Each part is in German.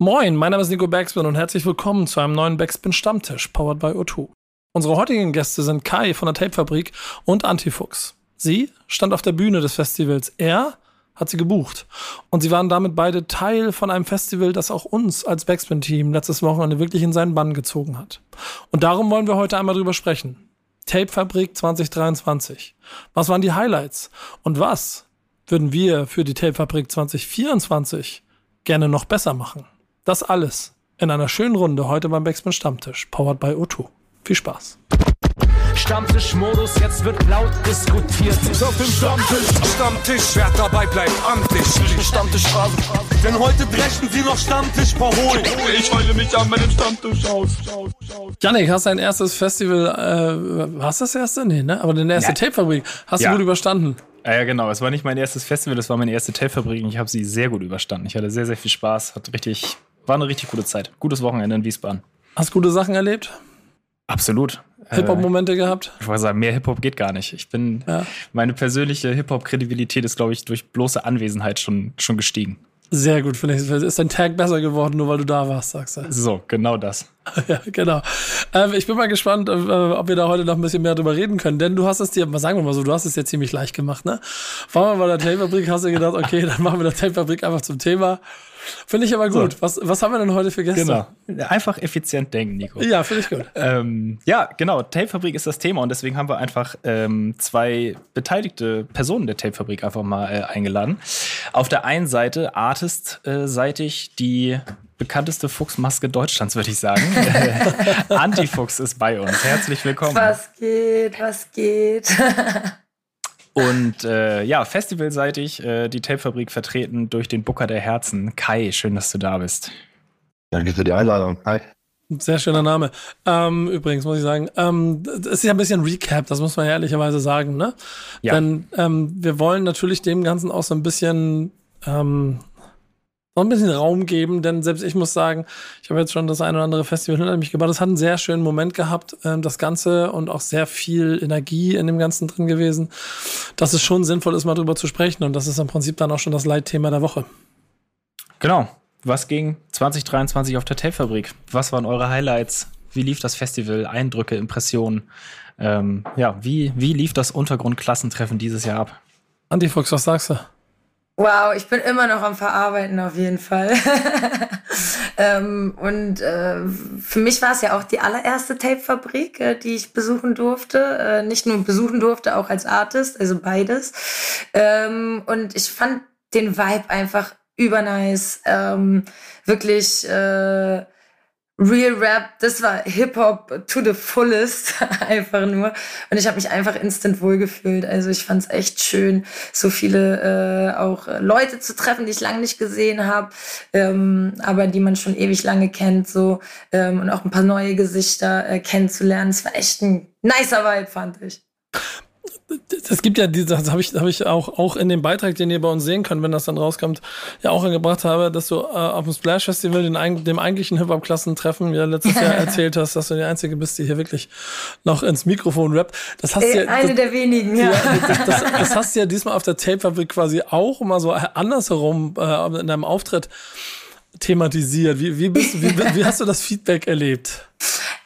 Moin, mein Name ist Nico Backspin und herzlich willkommen zu einem neuen Backspin Stammtisch, powered by O2. Unsere heutigen Gäste sind Kai von der Tapefabrik und Antifuchs. Sie stand auf der Bühne des Festivals. Er hat sie gebucht. Und sie waren damit beide Teil von einem Festival, das auch uns als Backspin-Team letztes Wochenende wirklich in seinen Bann gezogen hat. Und darum wollen wir heute einmal drüber sprechen. Tapefabrik 2023. Was waren die Highlights? Und was würden wir für die Tapefabrik 2024 gerne noch besser machen? Das alles in einer schönen Runde heute beim Backspin Stammtisch, powered by O2. Viel Spaß. Stammtischmodus, jetzt wird laut diskutiert. Ist auf dem Stammtisch, Stammtisch, wer dabei bleibt, am Tisch. Stammtischphase. Denn heute brechen sie noch Stammtisch verholen. Ich heule mich an meinem Stammtisch aus. Janik, hast dein erstes Festival, äh, hast du das erste? Nee, ne? Aber deine erste Ja. Tapefabrik hast Ja. du gut überstanden. Ja, ja, genau. Es war nicht mein erstes Festival, das war meine erste Tapefabrik und ich habe sie sehr gut überstanden. Ich hatte sehr, sehr viel Spaß. Hat richtig, war eine richtig gute Zeit. Gutes Wochenende in Wiesbaden. Hast gute Sachen erlebt? Absolut. Äh, Hip-Hop-Momente gehabt? ich wollte sagen, mehr Hip-Hop geht gar nicht. Ich bin, Ja. meine persönliche Hip-Hop-Kredibilität ist, glaube ich, durch bloße Anwesenheit schon, schon gestiegen. Sehr gut, finde ich. Ist dein Tag besser geworden, nur weil du da warst, sagst du. So, genau das. ja, genau. Ähm, ich bin mal gespannt, äh, ob wir da heute noch ein bisschen mehr drüber reden können. Denn du hast es dir, mal sagen wir mal so, du hast es ja ziemlich leicht gemacht, ne? War mal bei der Tapefabrik, hast du gedacht, okay, dann machen wir der Tapefabrik einfach zum Thema. Finde ich aber gut. Was, was haben wir denn heute für Gäste? Genau. Einfach effizient denken, Nico. Ja, finde ich gut. Ähm, ja, genau. Tapefabrik ist das Thema und deswegen haben wir einfach ähm, zwei beteiligte Personen der Tapefabrik einfach mal äh, eingeladen. Auf der einen Seite Artist-seitig die bekannteste Fuchsmaske Deutschlands, würde ich sagen. Antifuchs ist bei uns. Herzlich willkommen. Was geht, was geht? Und äh, ja, festivalseitig äh, die Tapefabrik vertreten durch den Booker der Herzen. Kai, schön, dass du da bist. Danke für die Einladung. Hi. Sehr schöner Name. Ähm, übrigens muss ich sagen, ähm, das ist ja ein bisschen Recap, das muss man ja ehrlicherweise sagen, ne? Ja. Denn ähm, wir wollen natürlich dem Ganzen auch so ein bisschen ähm, noch ein bisschen Raum geben, denn selbst ich muss sagen, ich habe jetzt schon das ein oder andere Festival hinter mich gebracht. Das hat einen sehr schönen Moment gehabt, ähm, das Ganze und auch sehr viel Energie in dem Ganzen drin gewesen, dass es schon sinnvoll ist, mal drüber zu sprechen. Und das ist im Prinzip dann auch schon das Leitthema der Woche. Genau. Was ging 2023 auf der Tapefabrik? Was waren eure Highlights? Wie lief das Festival? Eindrücke, Impressionen? Ähm, ja, wie, wie lief das Untergrundklassentreffen dieses Jahr ab? Antifuchs, was sagst du? Wow, ich bin immer noch am Verarbeiten auf jeden Fall. ähm, und äh, für mich war es ja auch die allererste Tapefabrik, äh, die ich besuchen durfte. Äh, nicht nur besuchen durfte, auch als Artist, also beides. Ähm, und ich fand den Vibe einfach übernice. Ähm, wirklich äh, Real Rap, das war Hip-Hop to the fullest, einfach nur. Und ich habe mich einfach instant wohlgefühlt. Also ich fand es echt schön, so viele äh, auch Leute zu treffen, die ich lange nicht gesehen habe, ähm, aber die man schon ewig lange kennt, so ähm, und auch ein paar neue Gesichter äh, kennenzulernen. Es war echt ein nicer Vibe, fand ich. Es gibt ja diese, das habe ich, hab ich auch, auch in dem Beitrag, den ihr bei uns sehen könnt, wenn das dann rauskommt, ja auch angebracht habe, dass du äh, auf dem Splash Festival den, dem eigentlichen Hip-Hop-Klassentreffen ja letztes Jahr erzählt hast, dass du die Einzige bist, die hier wirklich noch ins Mikrofon rappt. Das hast du Äh, ja, eine das, der wenigen, ja. ja, das, das, das hast du ja diesmal auf der Tape-Fabrik quasi auch mal so andersherum äh, in deinem Auftritt thematisiert. Wie, wie, bist, wie, wie hast du das Feedback erlebt?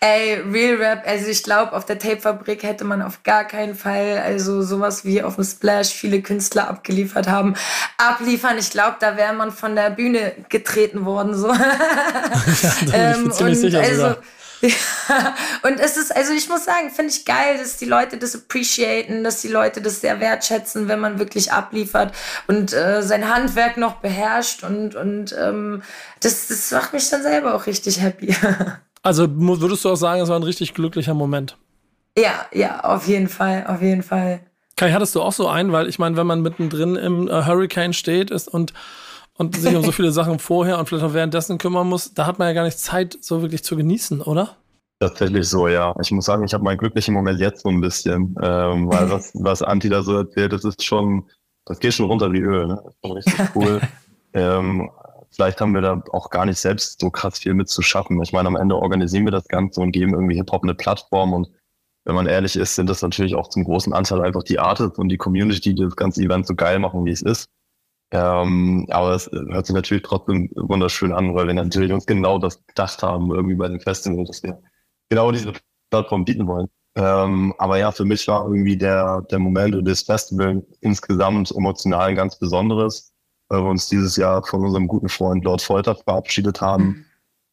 Ey, Real Rap, also ich glaube, auf der Tapefabrik hätte man auf gar keinen Fall, also sowas wie auf dem Splash viele Künstler abgeliefert haben, abliefern. Ich glaube, da wäre man von der Bühne getreten worden, so. ich bin Ähm, ziemlich und sicher also, sogar. Ja, und es ist, also ich muss sagen, finde ich geil, dass die Leute das appreciaten, dass die Leute das sehr wertschätzen, wenn man wirklich abliefert und äh, sein Handwerk noch beherrscht und, und ähm, das, das macht mich dann selber auch richtig happy. Also würdest du auch sagen, es war ein richtig glücklicher Moment? ja, ja, auf jeden Fall, auf jeden Fall. Kai, hattest du auch so einen? Weil ich meine, wenn man mittendrin im äh, Hurricane steht ist und, und sich um so viele Sachen vorher und vielleicht auch währenddessen kümmern muss, da hat man ja gar nicht Zeit, so wirklich zu genießen, oder? Tatsächlich so, ja. Ich muss sagen, ich habe meinen glücklichen Moment jetzt so ein bisschen, ähm, weil was, was Anti da so erzählt, das ist schon, das geht schon runter wie Öl, ne? Das ist schon richtig cool. ähm, vielleicht haben wir da auch gar nicht selbst so krass viel mit zu schaffen. Ich meine, am Ende organisieren wir das Ganze und geben irgendwie Hip-Hop eine Plattform und wenn man ehrlich ist, sind das natürlich auch zum großen Anteil einfach die Artists und die Community, die das ganze Event so geil machen, wie es ist. Ähm, aber es hört sich natürlich trotzdem wunderschön an, weil wir natürlich uns genau das gedacht haben, irgendwie bei dem Festival, dass wir genau diese Plattform bieten wollen. Ähm, aber ja, für mich war irgendwie der, der Moment und das Festival insgesamt emotional ein ganz besonderes, weil wir uns dieses Jahr von unserem guten Freund Lord Folter verabschiedet haben. Mhm.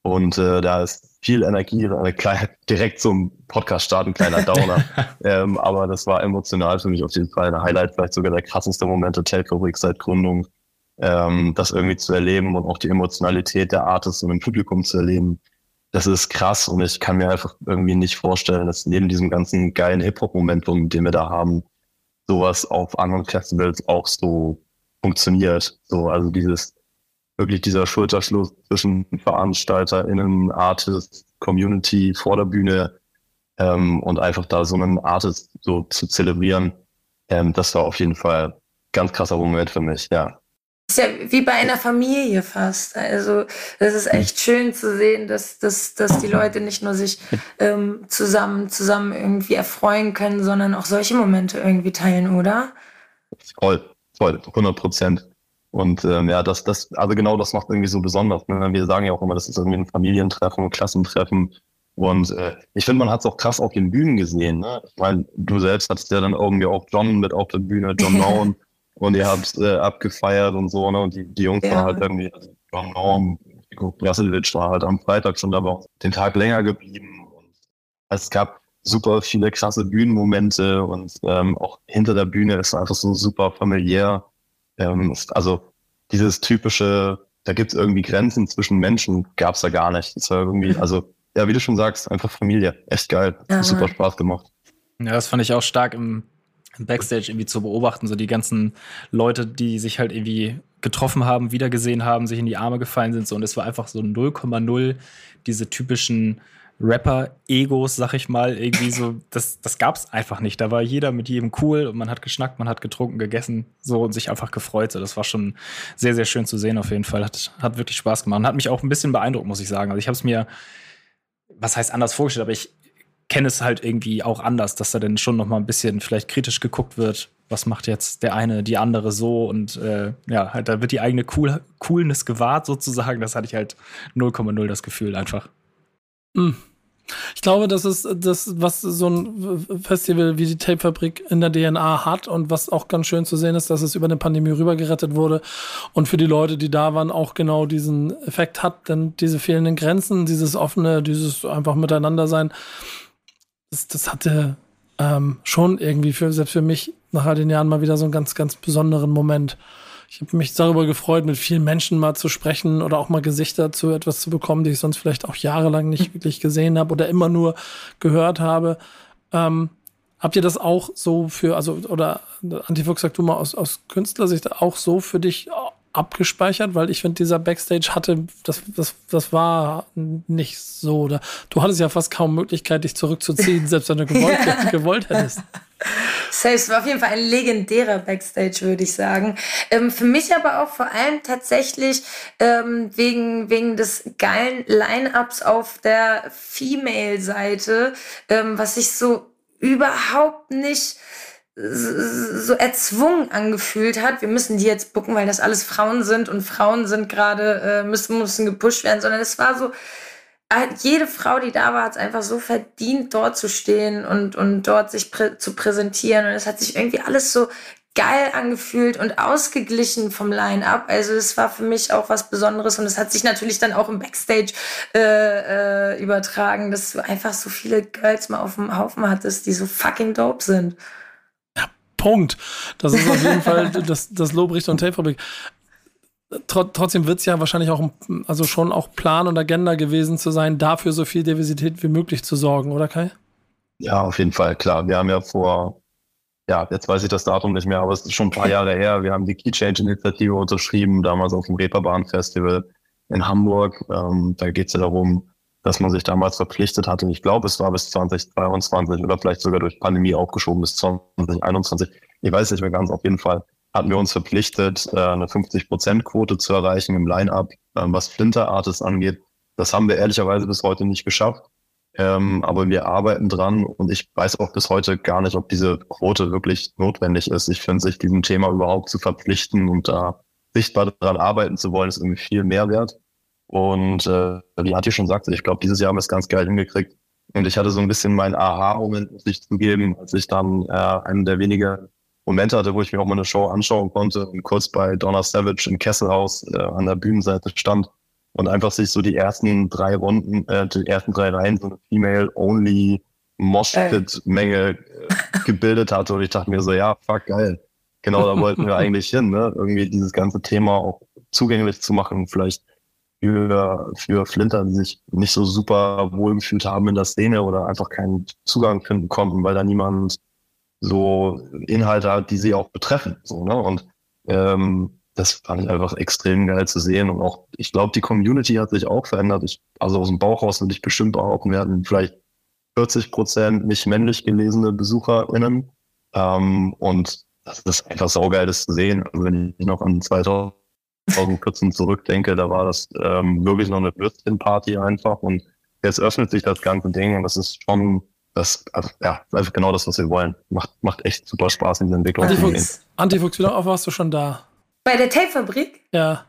Und äh, da ist viel Energie, eine kleine, direkt zum Podcast starten, kleiner Downer. ähm, aber das war emotional für mich auf jeden Fall ein Highlight, vielleicht sogar der krasseste Moment der Telfabrik seit Gründung, ähm, das irgendwie zu erleben und auch die Emotionalität der Artists und im Publikum zu erleben. Das ist krass und ich kann mir einfach irgendwie nicht vorstellen, dass neben diesem ganzen geilen Hip-Hop-Momentum, den wir da haben, sowas auf anderen Festivals auch so funktioniert. So, also dieses wirklich dieser Schulterschluss zwischen VeranstalterInnen, Artists, Community vor der Bühne ähm, und einfach da so einen Artist so zu zelebrieren, ähm, das war auf jeden Fall ganz krasser Moment für mich, ja. Das ist ja wie bei einer Familie fast. Also das ist echt schön zu sehen, dass, dass, dass die Leute nicht nur sich ähm, zusammen, zusammen irgendwie erfreuen können, sondern auch solche Momente irgendwie teilen, oder? Voll, voll, 100 Prozent. Und ähm, ja, das, das, also genau das macht irgendwie so besonders. Ne? Wir sagen ja auch immer, das ist irgendwie ein Familientreffen, ein Klassentreffen. Und äh, ich finde, man hat es auch krass auf den Bühnen gesehen. Ne? Ich meine, du selbst hattest ja dann irgendwie auch John mit auf der Bühne, John Nolan. und ihr habt äh, abgefeiert und so, ne? Und die, die Jungs ja. waren halt irgendwie, also John Nolan, Brasilic war halt am Freitag schon da, aber den Tag länger geblieben. Und es gab super viele krasse Bühnenmomente und ähm, auch hinter der Bühne ist einfach so super familiär. Ähm, also dieses typische, da gibt es irgendwie Grenzen zwischen Menschen, gab es da gar nicht. Das war irgendwie, also ja, wie du schon sagst, einfach Familie. Echt geil. Ja. Super Spaß gemacht. Ja, das fand ich auch stark im, im Backstage irgendwie zu beobachten. So die ganzen Leute, die sich halt irgendwie getroffen haben, wiedergesehen haben, sich in die Arme gefallen sind. So, und es war einfach so 0,0 diese typischen Rapper-Egos, sag ich mal, irgendwie so, das, das gab's einfach nicht. Da war jeder mit jedem cool und man hat geschnackt, man hat getrunken, gegessen, so und sich einfach gefreut. So, das war schon sehr, sehr schön zu sehen auf jeden Fall. Hat, hat wirklich Spaß gemacht und hat mich auch ein bisschen beeindruckt, muss ich sagen. Also ich habe es mir, was heißt anders vorgestellt, aber ich kenne es halt irgendwie auch anders, dass da dann schon noch mal ein bisschen vielleicht kritisch geguckt wird. Was macht jetzt der eine, die andere so und äh, ja, halt, da wird die eigene cool Coolness gewahrt sozusagen. Das hatte ich halt 0,0 das Gefühl einfach. Mhm. Ich glaube, das ist das, was so ein Festival wie die Tape-Fabrik in der DNA hat und was auch ganz schön zu sehen ist, dass es über eine Pandemie rübergerettet wurde und für die Leute, die da waren, auch genau diesen Effekt hat, denn diese fehlenden Grenzen, dieses offene, dieses einfach miteinander sein, das, das hatte ähm, schon irgendwie für, selbst für mich nach all den Jahren mal wieder so einen ganz, ganz besonderen Moment. Ich habe mich darüber gefreut, mit vielen Menschen mal zu sprechen oder auch mal Gesichter zu etwas zu bekommen, die ich sonst vielleicht auch jahrelang nicht wirklich gesehen habe oder immer nur gehört habe. Ähm, habt ihr das auch so für, also, oder Antifuchs, sag du mal aus, aus Künstlersicht auch so für dich abgespeichert, weil ich finde, dieser Backstage hatte, das, das, das war nicht so. Oder du hattest ja fast kaum Möglichkeit, dich zurückzuziehen, selbst wenn du gewollt, ja. gewollt hättest. Safe war auf jeden Fall ein legendärer Backstage, würde ich sagen. Ähm, für mich aber auch vor allem tatsächlich ähm, wegen, wegen des geilen Line-Ups auf der Female-Seite, ähm, was ich so überhaupt nicht so erzwungen angefühlt hat, wir müssen die jetzt bucken, weil das alles Frauen sind und Frauen sind gerade, äh, müssen, müssen gepusht werden, sondern es war so, jede Frau, die da war, hat es einfach so verdient, dort zu stehen und, und dort sich prä zu präsentieren. Und es hat sich irgendwie alles so geil angefühlt und ausgeglichen vom Line-Up. Also es war für mich auch was Besonderes und es hat sich natürlich dann auch im Backstage äh, äh, übertragen, dass du einfach so viele Girls mal auf dem Haufen hattest, die so fucking dope sind. Punkt. Das ist auf jeden Fall das, das Lobrichter und Tapefabrik. Trotzdem wird es ja wahrscheinlich auch, also schon auch Plan und Agenda gewesen zu sein, dafür so viel Diversität wie möglich zu sorgen, oder Kai? Ja, auf jeden Fall, klar. Wir haben ja vor, ja, jetzt weiß ich das Datum nicht mehr, aber es ist schon ein paar Jahre her. Wir haben die Key Change Initiative unterschrieben, damals auf dem Reeperbahn Festival in Hamburg. Ähm, da geht es ja darum, dass man sich damals verpflichtet hatte. Ich glaube, es war bis 2022 oder vielleicht sogar durch Pandemie aufgeschoben bis 2021. Ich weiß nicht mehr ganz. Auf jeden Fall hatten wir uns verpflichtet, äh, eine 50-Prozent-Quote zu erreichen im Line-Up, ähm, was Flinter-Artists angeht. Das haben wir ehrlicherweise bis heute nicht geschafft. Ähm, aber wir arbeiten dran und ich weiß auch bis heute gar nicht, ob diese Quote wirklich notwendig ist. Ich finde, sich diesem Thema überhaupt zu verpflichten und da sichtbar daran arbeiten zu wollen, ist irgendwie viel mehr wert. Und äh, wie Antje schon sagte, ich glaube, dieses Jahr haben wir es ganz geil hingekriegt. Und ich hatte so ein bisschen meinen Aha-Moment, muss ich zugeben, als ich dann äh, einen der wenigen Momente hatte, wo ich mir auch mal eine Show anschauen konnte und kurz bei Donna Savage im Kesselhaus äh, an der Bühnenseite stand und einfach sich so die ersten drei Runden, äh, die ersten drei Reihen so eine Female-Only Moshpit-Menge äh, gebildet hatte. Und ich dachte mir so, ja, fuck, geil. Genau, da wollten wir eigentlich hin, ne? Irgendwie dieses ganze Thema auch zugänglich zu machen, vielleicht für, für Flinter, die sich nicht so super wohl gefühlt haben in der Szene oder einfach keinen Zugang finden konnten, weil da niemand so Inhalte hat, die sie auch betreffen. So, ne? Und ähm, das fand ich einfach extrem geil zu sehen. Und auch, ich glaube, die Community hat sich auch verändert. Ich, also aus dem Bauch raus würde ich bestimmt behaupten, wir hatten vielleicht 40 Prozent nicht männlich gelesene BesucherInnen. Ähm, und das ist einfach saugeil, das zu sehen. Also wenn ich noch an 2014 zurückdenke, da war das ähm, wirklich noch eine Würstchenparty einfach. Und jetzt öffnet sich das ganze Ding und das ist schon das, also, ja, einfach genau das, was wir wollen. Macht, macht echt super Spaß in dieser Entwicklung. Antifuchs, Antifuchs wie lange warst du schon da? Bei der Tape-Fabrik? Ja.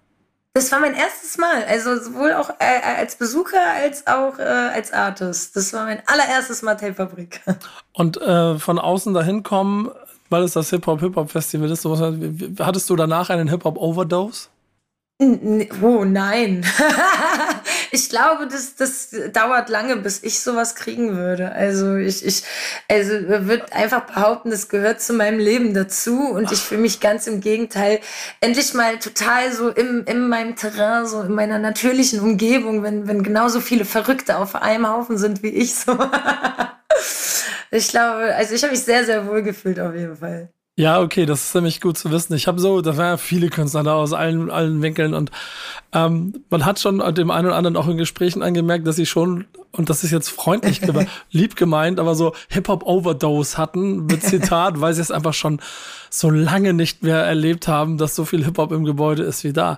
Das war mein erstes Mal. Also sowohl auch äh, als Besucher als auch äh, als Artist. Das war mein allererstes Mal Tape-Fabrik. Und äh, von außen dahin kommen, weil es das Hip-Hop-Hip-Hop-Festival ist, sowas, hattest du danach einen Hip-Hop-Overdose? Oh nein. ich glaube, das, das dauert lange, bis ich sowas kriegen würde. Also ich, ich also würde einfach behaupten, das gehört zu meinem Leben dazu und ich fühle mich ganz im Gegenteil endlich mal total so im, in meinem Terrain, so in meiner natürlichen Umgebung, wenn, wenn genauso viele Verrückte auf einem Haufen sind wie ich so. ich glaube, also ich habe mich sehr, sehr wohl gefühlt auf jeden Fall. Ja, okay, das ist nämlich gut zu wissen. Ich habe so, da waren ja viele Künstler da aus allen, allen Winkeln und ähm, man hat schon dem einen oder anderen auch in Gesprächen angemerkt, dass sie schon, und das ist jetzt freundlich, lieb gemeint, aber so Hip-Hop-Overdose hatten, mit Zitat, weil sie es einfach schon so lange nicht mehr erlebt haben, dass so viel Hip-Hop im Gebäude ist wie da.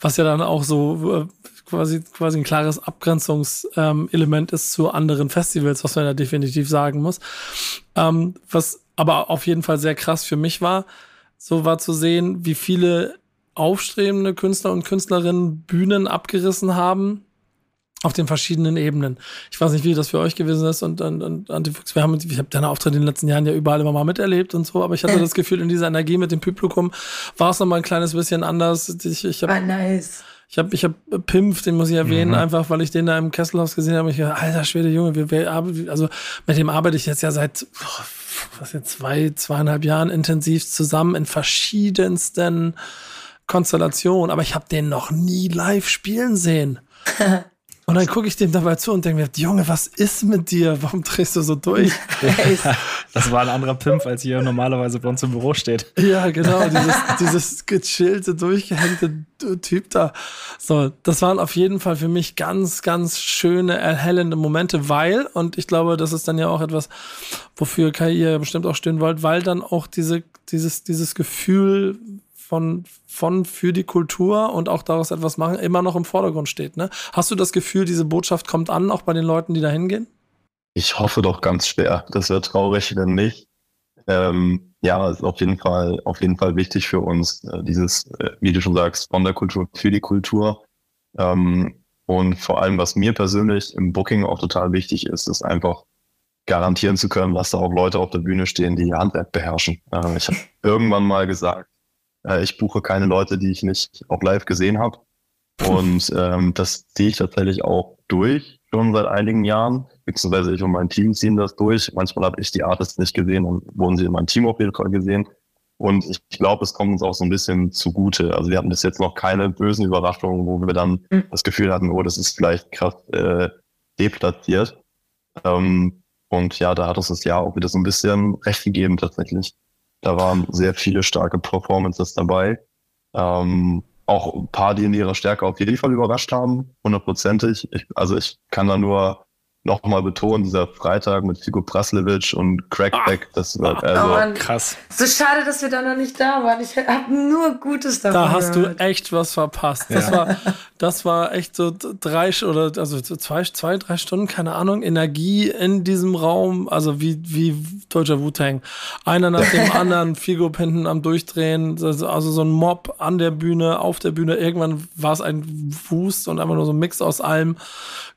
Was ja dann auch so äh, quasi, quasi ein klares Abgrenzungselement ähm, ist zu anderen Festivals, was man ja definitiv sagen muss. Ähm, was aber auf jeden Fall sehr krass für mich war, so war zu sehen, wie viele aufstrebende Künstler und Künstlerinnen Bühnen abgerissen haben auf den verschiedenen Ebenen. Ich weiß nicht, wie das für euch gewesen ist und, und, und Antifuchs, wir haben, ich habe deine Auftritte in den letzten Jahren ja überall immer mal miterlebt und so, aber ich hatte das Gefühl, in dieser Energie mit dem Publikum war es nochmal ein kleines bisschen anders. Ich, ich hab, ah, nice. Ich habe ich hab Pimpf, den muss ich erwähnen, mhm. einfach weil ich den da im Kesselhaus gesehen habe. Ich dachte, alter Schwede, Junge, wir, wir, also mit dem arbeite ich jetzt ja seit was jetzt zwei, zweieinhalb Jahren intensiv zusammen in verschiedensten Konstellationen, aber ich habe den noch nie live spielen sehen. Und dann gucke ich dem dabei zu und denke mir, Junge, was ist mit dir? Warum drehst du so durch? das war ein anderer Pimp, als hier normalerweise bei uns im Büro steht. Ja, genau, dieses, dieses gechillte, durchgehängte Typ da. So, das waren auf jeden Fall für mich ganz, ganz schöne, erhellende Momente, weil, und ich glaube, das ist dann ja auch etwas, wofür Kai ihr bestimmt auch stehen wollt, weil dann auch diese, dieses, dieses Gefühl von, von für die Kultur und auch daraus etwas machen, immer noch im Vordergrund steht. Ne? Hast du das Gefühl, diese Botschaft kommt an, auch bei den Leuten, die da hingehen? Ich hoffe doch ganz schwer. Das wäre traurig, wenn nicht. Ähm, ja, ist auf jeden Fall, auf jeden Fall wichtig für uns, äh, dieses, äh, wie du schon sagst, von der Kultur für die Kultur. Ähm, und vor allem, was mir persönlich im Booking auch total wichtig ist, ist einfach garantieren zu können, dass da auch Leute auf der Bühne stehen, die Handwerk beherrschen. Äh, ich habe irgendwann mal gesagt, äh, ich buche keine Leute, die ich nicht auch live gesehen habe. Und ähm, das ziehe ich tatsächlich auch durch, schon seit einigen Jahren. Beziehungsweise ich und mein Team ziehen das durch. Manchmal habe ich die Artists nicht gesehen, dann wurden sie in meinem Team auf jeden Fall gesehen. Und ich glaube, es kommt uns auch so ein bisschen zugute. Also wir hatten bis jetzt noch keine bösen Überraschungen, wo wir dann mhm. das Gefühl hatten, oh, das ist vielleicht krass äh, deplatziert. Ähm, und ja, da hat uns das Jahr auch wieder so ein bisschen recht gegeben tatsächlich. Da waren sehr viele starke Performances dabei. Ähm, auch ein paar, die in ihrer Stärke auf jeden Fall überrascht haben, hundertprozentig. Ich, also ich kann da nur nochmal betonen, dieser Freitag mit Figo Praslevic und Crackback, das war also Oh Mann. Krass. So schade, dass wir da noch nicht da waren. Ich habe nur Gutes davon Da hast gehört. du echt was verpasst. Das, war, das war echt so drei oder also so zwei, zwei, drei Stunden, keine Ahnung, Energie in diesem Raum, also wie, wie deutscher Wu-Tang. Einer nach dem anderen, Figo hinten am Durchdrehen, also also so ein Mob an der Bühne, auf der Bühne. Irgendwann war es ein Wust und einfach nur so ein Mix aus allem.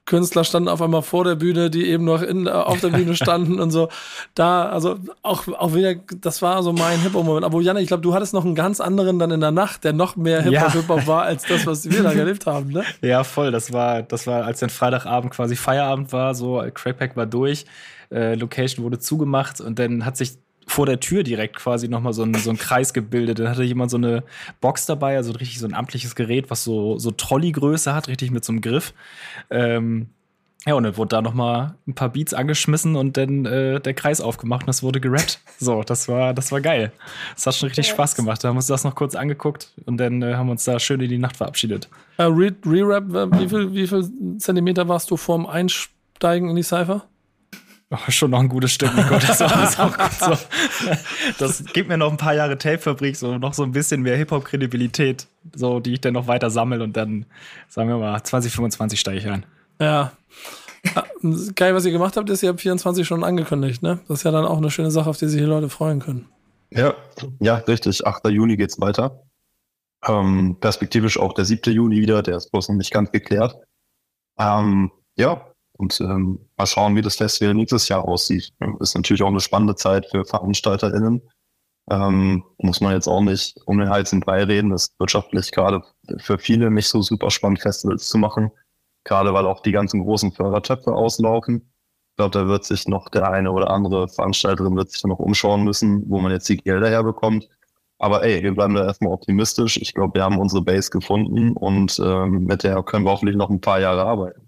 Künstler standen auf einmal vor der Bühne, die eben noch in, äh, auf der Bühne standen und so. Da, also auch, auch wieder, das war so mein Hip-Hop-Moment. Aber Janne, ich glaube, du hattest noch einen ganz anderen dann in der Nacht, der noch mehr Hip-Hop Ja. War als das, was wir da erlebt haben, ne? Ja, voll. Das war, das war, als dann Freitagabend quasi Feierabend war, so Crackpack war durch, äh, Location wurde zugemacht und dann hat sich vor der Tür direkt quasi nochmal so ein, so ein Kreis gebildet. Dann hatte jemand so eine Box dabei, also richtig so ein amtliches Gerät, was so, so Trolley-Größe hat, richtig mit so einem Griff. Ähm, ja, und dann wurde da nochmal ein paar Beats angeschmissen und dann äh, der Kreis aufgemacht und es wurde gerappt. So, das war, das war geil. Das hat schon richtig Spaß gemacht. Da haben wir uns das noch kurz angeguckt und dann äh, haben wir uns da schön in die Nacht verabschiedet. Äh, Re- Re-Rap, äh, wie viel, wie viel Zentimeter warst du vorm Einsteigen in die Cypher? Oh, schon noch ein gutes Stück, Nico. Das war das auch gut so. Das gibt mir noch ein paar Jahre Tape-Fabrik, so noch so ein bisschen mehr Hip-Hop-Kredibilität, so, die ich dann noch weiter sammle und dann, sagen wir mal, 2025 steige ich ein. Ja. Ja, Geil, was ihr gemacht habt, ist, ihr habt 24 Stunden angekündigt, ne? Das ist ja dann auch eine schöne Sache, auf die sich die Leute freuen können. Ja, ja, richtig. 8. Juni geht's weiter. Ähm, perspektivisch auch der 7. Juni wieder, der ist bloß noch nicht ganz geklärt. Ähm, ja, und ähm, mal schauen, wie das Festival nächstes Jahr aussieht. Ist natürlich auch eine spannende Zeit für VeranstalterInnen. Ähm, muss man jetzt auch nicht um den Hals Brei reden. Das ist wirtschaftlich gerade für viele nicht so super spannend, Festivals zu machen. Gerade weil auch die ganzen großen Fördertöpfe auslaufen. Ich glaube, da wird sich noch der eine oder andere Veranstalterin wird sich dann noch umschauen müssen, wo man jetzt die Gelder herbekommt. Aber ey, wir bleiben da erstmal optimistisch. Ich glaube, wir haben unsere Base gefunden und ähm, mit der können wir hoffentlich noch ein paar Jahre arbeiten.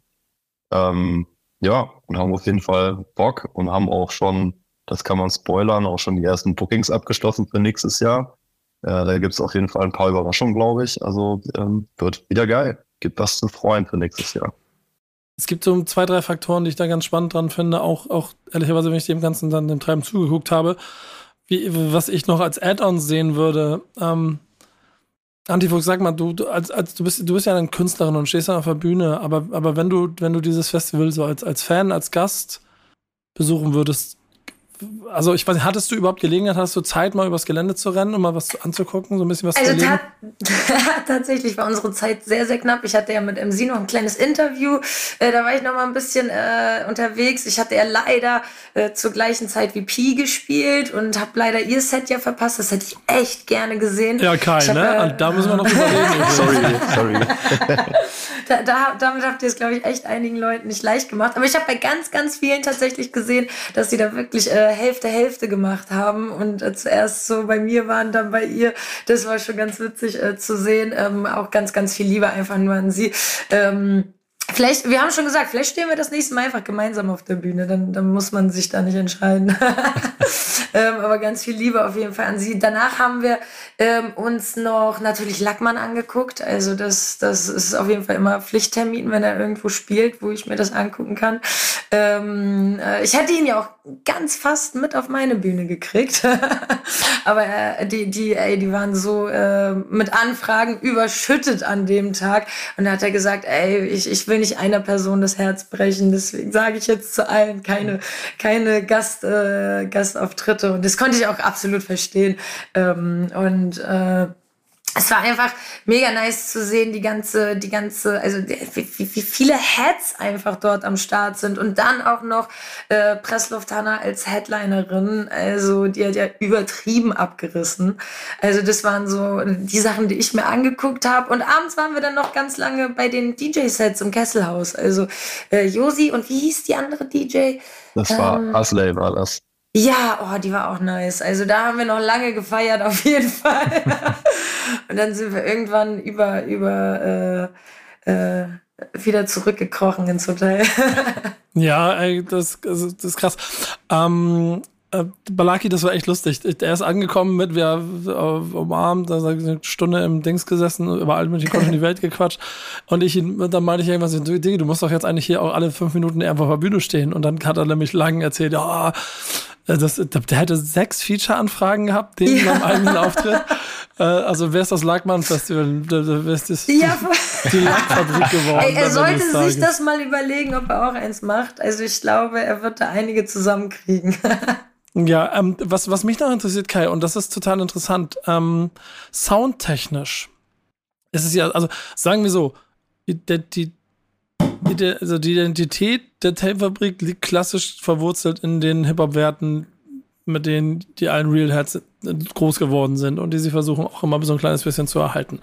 Ähm, ja, und haben auf jeden Fall Bock und haben auch schon, das kann man spoilern, auch schon die ersten Bookings abgeschlossen für nächstes Jahr. Äh, da gibt's auf jeden Fall ein paar Überraschungen, glaube ich. Also ähm, wird wieder geil. Gibt was zu freuen für nächstes Jahr. Es gibt so zwei, drei Faktoren, die ich da ganz spannend dran finde, auch, auch ehrlicherweise, wenn ich dem Ganzen dann dem Treiben zugeguckt habe, wie, was ich noch als Add-ons sehen würde. Ähm, Antifuchs, sag mal, du, du, als, als, du, bist, du bist ja eine Künstlerin und stehst dann auf der Bühne, aber, aber wenn du, wenn du dieses Festival so als, als Fan, als Gast besuchen würdest, also ich weiß nicht, hattest du überhaupt Gelegenheit, hast du Zeit, mal übers Gelände zu rennen, um mal was anzugucken, so ein bisschen was Also zu erleben? ta tatsächlich war unsere Zeit sehr, sehr knapp. Ich hatte ja mit MC noch ein kleines Interview. Äh, da war ich noch mal ein bisschen äh, unterwegs. Ich hatte ja leider äh, zur gleichen Zeit wie Pi gespielt und habe leider ihr Set ja verpasst. Das hätte ich echt gerne gesehen. Ja, Kai, hab, ne? äh, Und da müssen wir noch überlegen. Sorry, sorry. Da, da, damit habt ihr es, glaube ich, echt einigen Leuten nicht leicht gemacht. Aber ich habe bei ganz, ganz vielen tatsächlich gesehen, dass sie da wirklich äh, Hälfte, Hälfte gemacht haben. Und äh, zuerst so bei mir waren, dann bei ihr. Das war schon ganz witzig äh, zu sehen. Ähm, auch ganz, ganz viel Liebe einfach nur an sie. Ähm, Vielleicht, wir haben schon gesagt, vielleicht stehen wir das nächste Mal einfach gemeinsam auf der Bühne, dann, dann muss man sich da nicht entscheiden. ähm, aber ganz viel Liebe auf jeden Fall an sie. Danach haben wir ähm, uns noch natürlich Lackmann angeguckt. Also das, das ist auf jeden Fall immer Pflichttermin, wenn er irgendwo spielt, wo ich mir das angucken kann. Ähm, äh, ich hätte ihn ja auch ganz fast mit auf meine Bühne gekriegt. aber äh, die, die, ey, die waren so äh, mit Anfragen überschüttet an dem Tag. Und da hat er gesagt, ey, ich, ich will nicht einer Person das Herz brechen. Deswegen sage ich jetzt zu allen keine, keine Gast, äh, Gastauftritte. Und das konnte ich auch absolut verstehen. Ähm, und äh, es war einfach mega nice zu sehen, die ganze, die ganze, also wie, wie, viele Heads einfach dort am Start sind und dann auch noch äh, Pressluft Hanna als Headlinerin, also die hat ja übertrieben abgerissen. Also das waren so die Sachen, die ich mir angeguckt habe und abends waren wir dann noch ganz lange bei den DJ-Sets im Kesselhaus. Also äh, Josi und wie hieß die andere DJ? Das war Ähm, Asley, war das. Ja, oh, die war auch nice. Also da haben wir noch lange gefeiert, auf jeden Fall. und dann sind wir irgendwann über, über äh, äh, wieder zurückgekrochen ins Hotel. Ja, das, das ist krass. Ähm, Äh, Balaki, das war echt lustig. Der ist angekommen mit, wir äh, umarmt, da eine Stunde im Dings gesessen, überall mit dem in die Welt gequatscht. Und ich dann meinte ich irgendwas, du, du musst doch jetzt eigentlich hier auch alle fünf Minuten einfach auf der Bühne stehen. Und dann hat er nämlich lang erzählt, ja, das, der hätte sechs Feature-Anfragen gehabt, den ja. beim eigenen Auftritt. Äh, also wer ist das Lackmann-Festival? Wer ist das, ja, die Lackfabrik geworden? Ey, er sollte sich das mal überlegen, ob er auch eins macht. Also ich glaube, er wird da einige zusammenkriegen. Ja, ähm, was, was mich noch interessiert, Kai, und das ist total interessant, ähm, soundtechnisch ist es ja, also sagen wir so, die, die, also die Identität der Tape-Fabrik liegt klassisch verwurzelt in den Hip-Hop-Werten, mit denen die allen Real Heads groß geworden sind und die sie versuchen auch immer so ein kleines bisschen zu erhalten.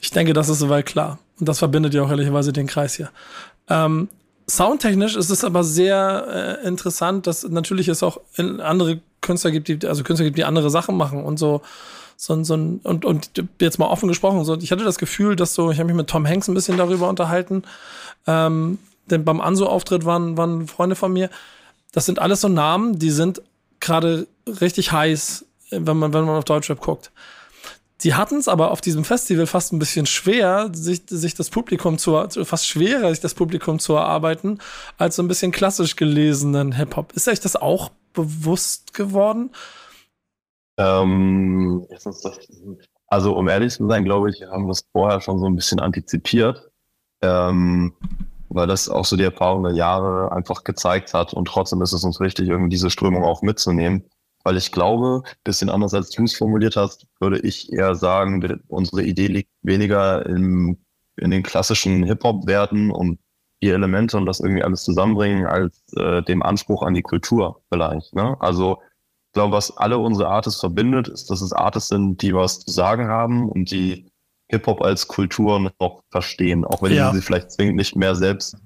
Ich denke, das ist soweit klar. Und das verbindet ja auch ehrlicherweise den Kreis hier. Ähm, Soundtechnisch ist es aber sehr äh, interessant, dass natürlich es auch andere Künstler gibt, die, also Künstler gibt, die andere Sachen machen und so. So, so ein, und, und jetzt mal offen gesprochen, so, ich hatte das Gefühl, dass so, ich habe mich mit Tom Hanks ein bisschen darüber unterhalten, ähm, denn beim Anso-Auftritt waren, waren Freunde von mir. Das sind alles so Namen, die sind gerade richtig heiß, wenn man, wenn man auf Deutschrap guckt. Die hatten es aber auf diesem Festival fast ein bisschen schwer, sich, sich das Publikum zu, fast schwerer, sich das Publikum zu erarbeiten, als so ein bisschen klassisch gelesenen Hip-Hop. Ist euch das auch bewusst geworden? Ähm, also, um ehrlich zu sein, glaube ich, haben wir es vorher schon so ein bisschen antizipiert, ähm, weil das auch so die Erfahrung der Jahre einfach gezeigt hat und trotzdem ist es uns wichtig, irgendwie diese Strömung auch mitzunehmen. Weil ich glaube, bisschen anders als du es formuliert hast, würde ich eher sagen, unsere Idee liegt weniger im, in den klassischen Hip-Hop-Werten und die Elemente und das irgendwie alles zusammenbringen, als äh, dem Anspruch an die Kultur vielleicht. Ne? Also ich glaube, was alle unsere Artists verbindet, ist, dass es Artists sind, die was zu sagen haben und die Hip-Hop als Kultur noch verstehen, auch wenn ja. sie vielleicht zwingend nicht mehr selbst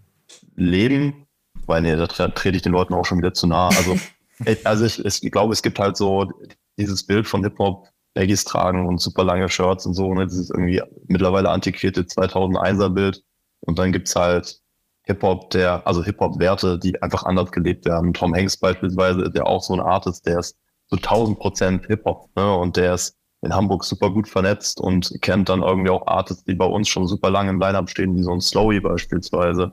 leben. Weil nee, da trete ich den Leuten auch schon wieder zu nah. Also also ich, ich glaube, es gibt halt so dieses Bild von Hip-Hop, Baggies tragen und super lange Shirts und so, ne? dieses irgendwie mittlerweile antiquierte 2001er Bild. Und dann gibt's halt Hip-Hop, der, also Hip-Hop-Werte, die einfach anders gelebt werden. Tom Hanks beispielsweise, der auch so ein Artist, der ist so 1000 Prozent Hip-Hop, ne? Und der ist in Hamburg super gut vernetzt und kennt dann irgendwie auch Artists, die bei uns schon super lange im Line-Up stehen, wie so ein Slowy beispielsweise.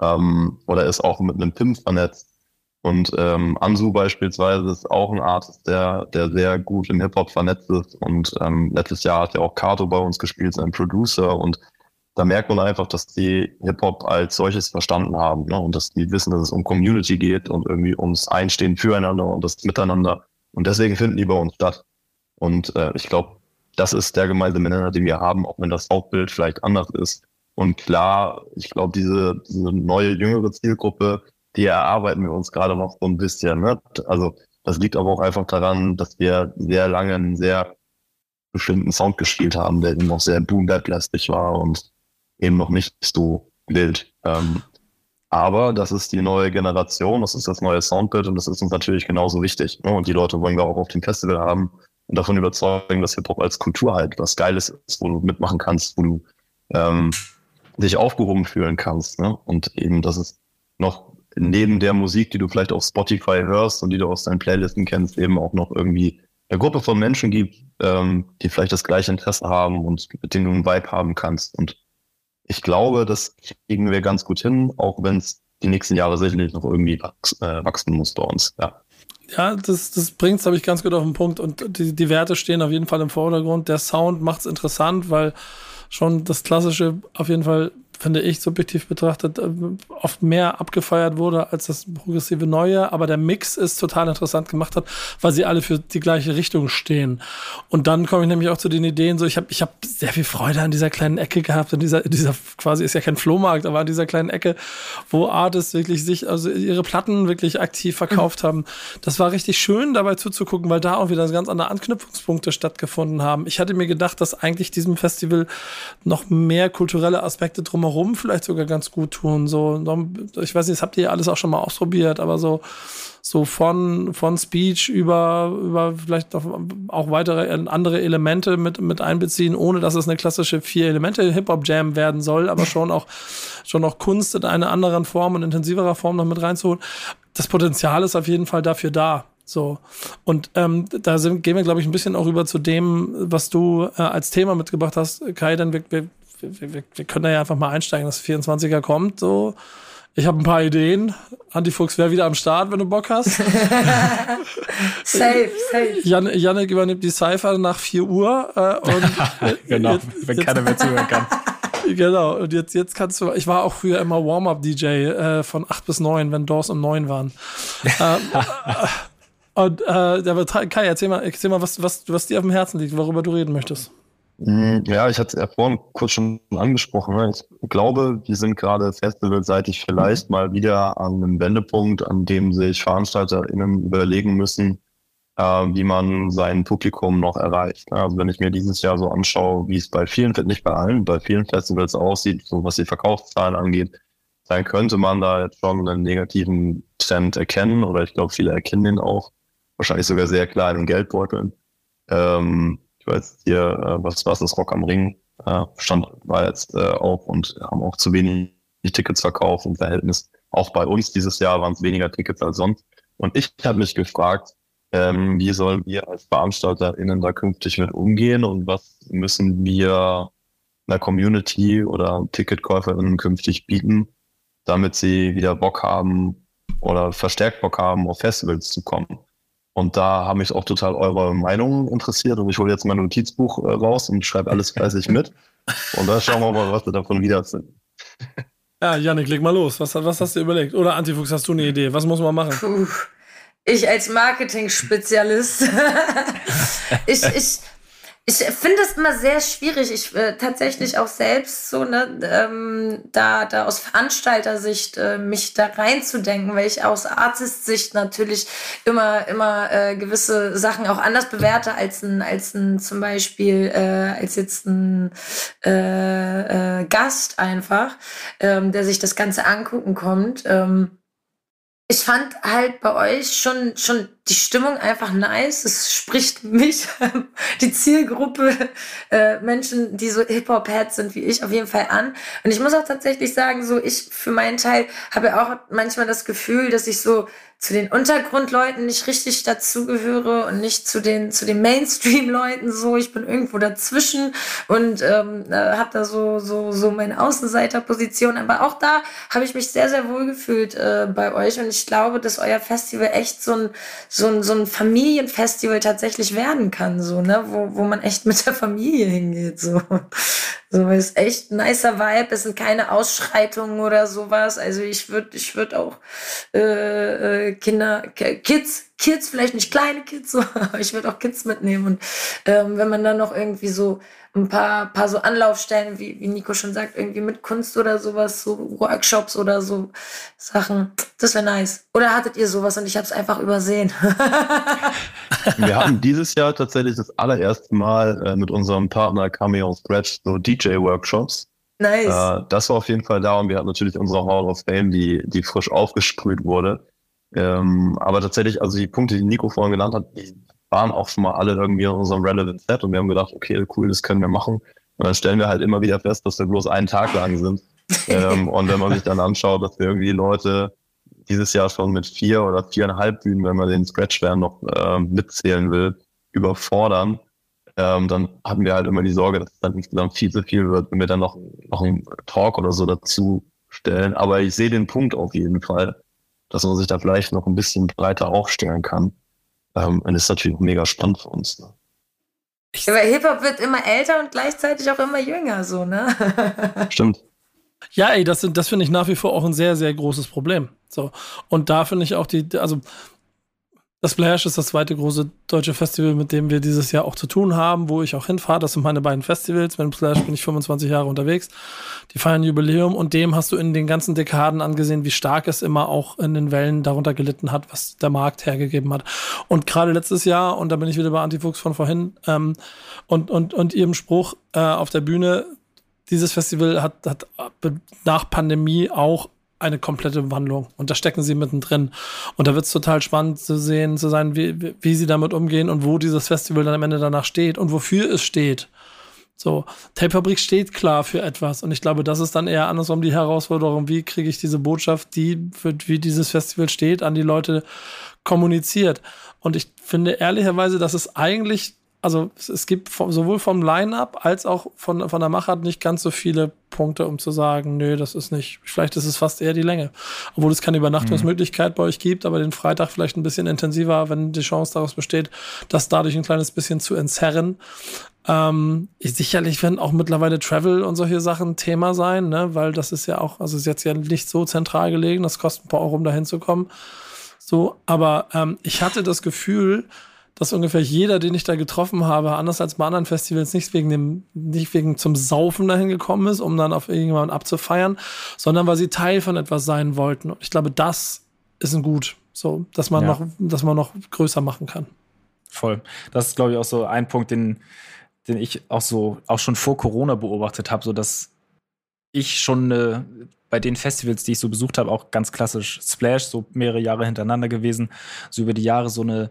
Ähm, oder ist auch mit einem Pimp vernetzt. Und ähm, Ansu beispielsweise ist auch ein Artist, der, der sehr gut im Hip-Hop vernetzt ist. Und ähm, letztes Jahr hat er auch Kato bei uns gespielt, sein Producer. Und da merkt man einfach, dass die Hip-Hop als solches verstanden haben. Ne? Und dass die wissen, dass es um Community geht und irgendwie ums Einstehen füreinander und das Miteinander. Und deswegen finden die bei uns statt. Und äh, ich glaube, das ist der gemeinsame Nenner, den wir haben, auch wenn das Hauptbild vielleicht anders ist. Und klar, ich glaube, diese, diese neue, jüngere Zielgruppe, die erarbeiten wir uns gerade noch so ein bisschen. Ne? Also das liegt aber auch einfach daran, dass wir sehr lange einen sehr bestimmten Sound gespielt haben, der eben noch sehr boom lastig war und eben noch nicht so wild. Ähm, aber das ist die neue Generation, das ist das neue Soundbild und das ist uns natürlich genauso wichtig. Ne? Und die Leute wollen wir auch auf dem Festival haben und davon überzeugen, dass Hip-Hop als Kultur halt was Geiles ist, wo du mitmachen kannst, wo du ähm, dich aufgehoben fühlen kannst. Ne? Und eben, dass es noch neben der Musik, die du vielleicht auf Spotify hörst und die du aus deinen Playlisten kennst, eben auch noch irgendwie eine Gruppe von Menschen gibt, ähm, die vielleicht das gleiche Interesse haben und mit denen du einen Vibe haben kannst. Und ich glaube, das kriegen wir ganz gut hin, auch wenn es die nächsten Jahre sicherlich noch irgendwie wachs, äh, wachsen muss bei uns. Ja. Ja, das, das bringt es, glaube ich, ganz gut auf den Punkt. Und die, die Werte stehen auf jeden Fall im Vordergrund. Der Sound macht es interessant, weil schon das Klassische auf jeden Fall finde ich, subjektiv betrachtet, äh, oft mehr abgefeiert wurde als das progressive Neue, aber der Mix ist total interessant gemacht hat, weil sie alle für die gleiche Richtung stehen. Und dann komme ich nämlich auch zu den Ideen, so ich habe ich hab sehr viel Freude an dieser kleinen Ecke gehabt, in dieser, dieser quasi ist ja kein Flohmarkt, aber an dieser kleinen Ecke, wo Artists wirklich sich, also ihre Platten wirklich aktiv verkauft haben. Das war richtig schön, dabei zuzugucken, weil da auch wieder ganz andere Anknüpfungspunkte stattgefunden haben. Ich hatte mir gedacht, dass eigentlich diesem Festival noch mehr kulturelle Aspekte drumherum drumherum vielleicht sogar ganz gut tun. So, ich weiß nicht, das habt ihr alles auch schon mal ausprobiert, aber so, so von, von Speech über, über vielleicht auch weitere andere Elemente mit, mit einbeziehen, ohne dass es eine klassische vier Elemente Hip-Hop-Jam werden soll, aber schon auch, schon auch Kunst in einer anderen Form und intensiverer Form noch mit reinzuholen. Das Potenzial ist auf jeden Fall dafür da. So. Und ähm, da sind, gehen wir, glaube ich, ein bisschen auch über zu dem, was du äh, als Thema mitgebracht hast, Kai, denn wir, wir, wir, wir können da ja einfach mal einsteigen, dass 24er kommt. So. Ich habe ein paar Ideen. Antifuchs wäre wieder am Start, wenn du Bock hast. safe, safe. Jan, Janik übernimmt die Cypher nach 4 Uhr. Äh, und genau, jetzt, wenn keiner mehr zuhören kann. Genau, und jetzt, jetzt kannst du, ich war auch früher immer Warm-Up-DJ äh, von 8 bis 9, wenn Doors um 9 waren. ähm, äh, und äh, Kai, erzähl mal, erzähl mal was, was, was dir auf dem Herzen liegt, worüber du reden möchtest. Mm, ja, ich hatte es ja vorhin kurz schon angesprochen. Ne? Ich glaube, wir sind gerade festivalseitig vielleicht mal wieder an einem Wendepunkt, an dem sich VeranstalterInnen überlegen müssen, äh, wie man sein Publikum noch erreicht. Ne? Also wenn ich mir dieses Jahr so anschaue, wie es bei vielen, nicht bei allen, bei vielen Festivals aussieht, so was die Verkaufszahlen angeht, dann könnte man da jetzt schon einen negativen Trend erkennen oder ich glaube, viele erkennen den auch wahrscheinlich sogar sehr klein im Geldbeutel. Ähm, ich weiß hier, äh, was war das Rock am Ring? Äh, stand war jetzt äh, auch und haben auch zu wenig Tickets verkauft im Verhältnis. Auch bei uns dieses Jahr waren es weniger Tickets als sonst. Und ich habe mich gefragt, ähm, wie sollen wir als VeranstalterInnen da künftig mit umgehen und was müssen wir einer Community oder TicketkäuferInnen künftig bieten, damit sie wieder Bock haben oder verstärkt Bock haben, auf Festivals zu kommen. Und da haben mich auch total eure Meinungen interessiert und ich hole jetzt mein Notizbuch äh, raus und schreibe alles fleißig mit. Und dann schauen wir mal, was wir davon wieder sind. Ja, Janik, leg mal los. Was, was hast du überlegt? Oder Antifuchs, hast du eine Idee? Was muss man machen? Puh. Ich als Marketing-Spezialist. ich, ich, ich finde es immer sehr schwierig. Ich äh, tatsächlich auch selbst so, ne, ähm, da, da aus Veranstalter-Sicht äh, mich da reinzudenken, weil ich aus Artist-Sicht natürlich immer, immer äh, gewisse Sachen auch anders bewerte als ein, als ein zum Beispiel, äh, als jetzt ein äh, äh, Gast einfach, ähm, der sich das Ganze angucken kommt. Ähm, ich fand halt bei euch schon, schon die Stimmung einfach nice. Es spricht mich, die Zielgruppe äh, Menschen, die so Hip-Hop-Heads sind wie ich, auf jeden Fall an. Und ich muss auch tatsächlich sagen, so ich für meinen Teil habe auch manchmal das Gefühl, dass ich so zu den Untergrundleuten nicht richtig dazugehöre und nicht zu den zu den Mainstream-Leuten so. Ich bin irgendwo dazwischen und ähm, äh, habe da so so so meine Außenseiterposition. Aber auch da habe ich mich sehr sehr wohl gefühlt äh, bei euch und ich glaube, dass euer Festival echt so ein so ein so ein Familienfestival tatsächlich werden kann, so ne, wo wo man echt mit der Familie hingeht so. So, ist echt ein nicer Vibe. Es sind keine Ausschreitungen oder sowas. Also ich würde, ich würde auch äh, äh, Kinder, Kids, Kids, vielleicht nicht kleine Kids, so, aber ich würde auch Kids mitnehmen. Und ähm, wenn man dann noch irgendwie so ein paar, paar so Anlaufstellen, wie, wie Nico schon sagt, irgendwie mit Kunst oder sowas, so Workshops oder so Sachen. Das wäre nice. Oder hattet ihr sowas und ich habe es einfach übersehen? Wir haben dieses Jahr tatsächlich das allererste Mal äh, mit unserem Partner Cameo Scratch so DJ-Workshops. Nice. Äh, das war auf jeden Fall da und wir hatten natürlich unsere Hall of Fame, die, die frisch aufgesprüht wurde. Ähm, aber tatsächlich, also die Punkte, die Nico vorhin genannt hat, die waren auch schon mal alle irgendwie in unserem Relevant Set und wir haben gedacht, okay, cool, das können wir machen. Und dann stellen wir halt immer wieder fest, dass wir bloß einen Tag lang sind. ähm, und wenn man sich dann anschaut, dass wir irgendwie Leute dieses Jahr schon mit vier oder viereinhalb Bühnen, wenn man den Scratch-Wern noch äh, mitzählen will, überfordern, ähm, dann hatten wir halt immer die Sorge, dass es dann insgesamt viel zu viel wird, wenn wir dann noch, noch einen Talk oder so dazu stellen. Aber ich sehe den Punkt auf jeden Fall, dass man sich da vielleicht noch ein bisschen breiter aufstellen kann. Ähm, und das ist natürlich mega spannend für uns. Ne? Aber Hip-Hop wird immer älter und gleichzeitig auch immer jünger, so, ne? Stimmt. Ja, ey, das, das finde ich nach wie vor auch ein sehr, sehr großes Problem. So. Und da finde ich auch die, also das Splash ist das zweite große deutsche Festival, mit dem wir dieses Jahr auch zu tun haben, wo ich auch hinfahre. Das sind meine beiden Festivals. Mit dem Splash bin ich 25 Jahre unterwegs. Die feiern Jubiläum und dem hast du in den ganzen Dekaden angesehen, wie stark es immer auch in den Wellen darunter gelitten hat, was der Markt hergegeben hat. Und gerade letztes Jahr, und da bin ich wieder bei Antifuchs von vorhin, ähm, und, und, und ihrem Spruch äh, auf der Bühne, dieses Festival hat, hat nach Pandemie auch eine komplette Wandlung. Und da stecken sie mittendrin. Und da wird es total spannend zu sehen, zu sein, wie, wie sie damit umgehen und wo dieses Festival dann am Ende danach steht und wofür es steht. So, Tape-Fabrik steht klar für etwas. Und ich glaube, das ist dann eher andersrum die Herausforderung. Wie kriege ich diese Botschaft, die für wie dieses Festival steht, an die Leute kommuniziert? Und ich finde ehrlicherweise, dass es eigentlich also es gibt sowohl vom Line-Up als auch von, von der Machart nicht ganz so viele Punkte, um zu sagen, nö, das ist nicht, vielleicht ist es fast eher die Länge. Obwohl es keine Übernachtungsmöglichkeit bei euch gibt, aber den Freitag vielleicht ein bisschen intensiver, wenn die Chance daraus besteht, das dadurch ein kleines bisschen zu entzerren. Ähm, sicherlich werden auch mittlerweile Travel und solche Sachen Thema sein, ne? weil das ist ja auch, also ist jetzt ja nicht so zentral gelegen, das kostet ein paar Euro, um da hinzukommen. So, aber ähm, ich hatte das Gefühl, dass ungefähr jeder, den ich da getroffen habe, anders als bei anderen Festivals, nicht wegen dem, nicht wegen zum Saufen dahin gekommen ist, um dann auf irgendjemanden abzufeiern, sondern weil sie Teil von etwas sein wollten. Und ich glaube, das ist ein Gut, so, dass man ja. noch, dass man noch größer machen kann. Voll. Das ist, glaube ich, auch so ein Punkt, den, den ich auch so, auch schon vor Corona beobachtet habe, so dass ich schon äh, bei den Festivals, die ich so besucht habe, auch ganz klassisch Splash, so mehrere Jahre hintereinander gewesen, so über die Jahre so eine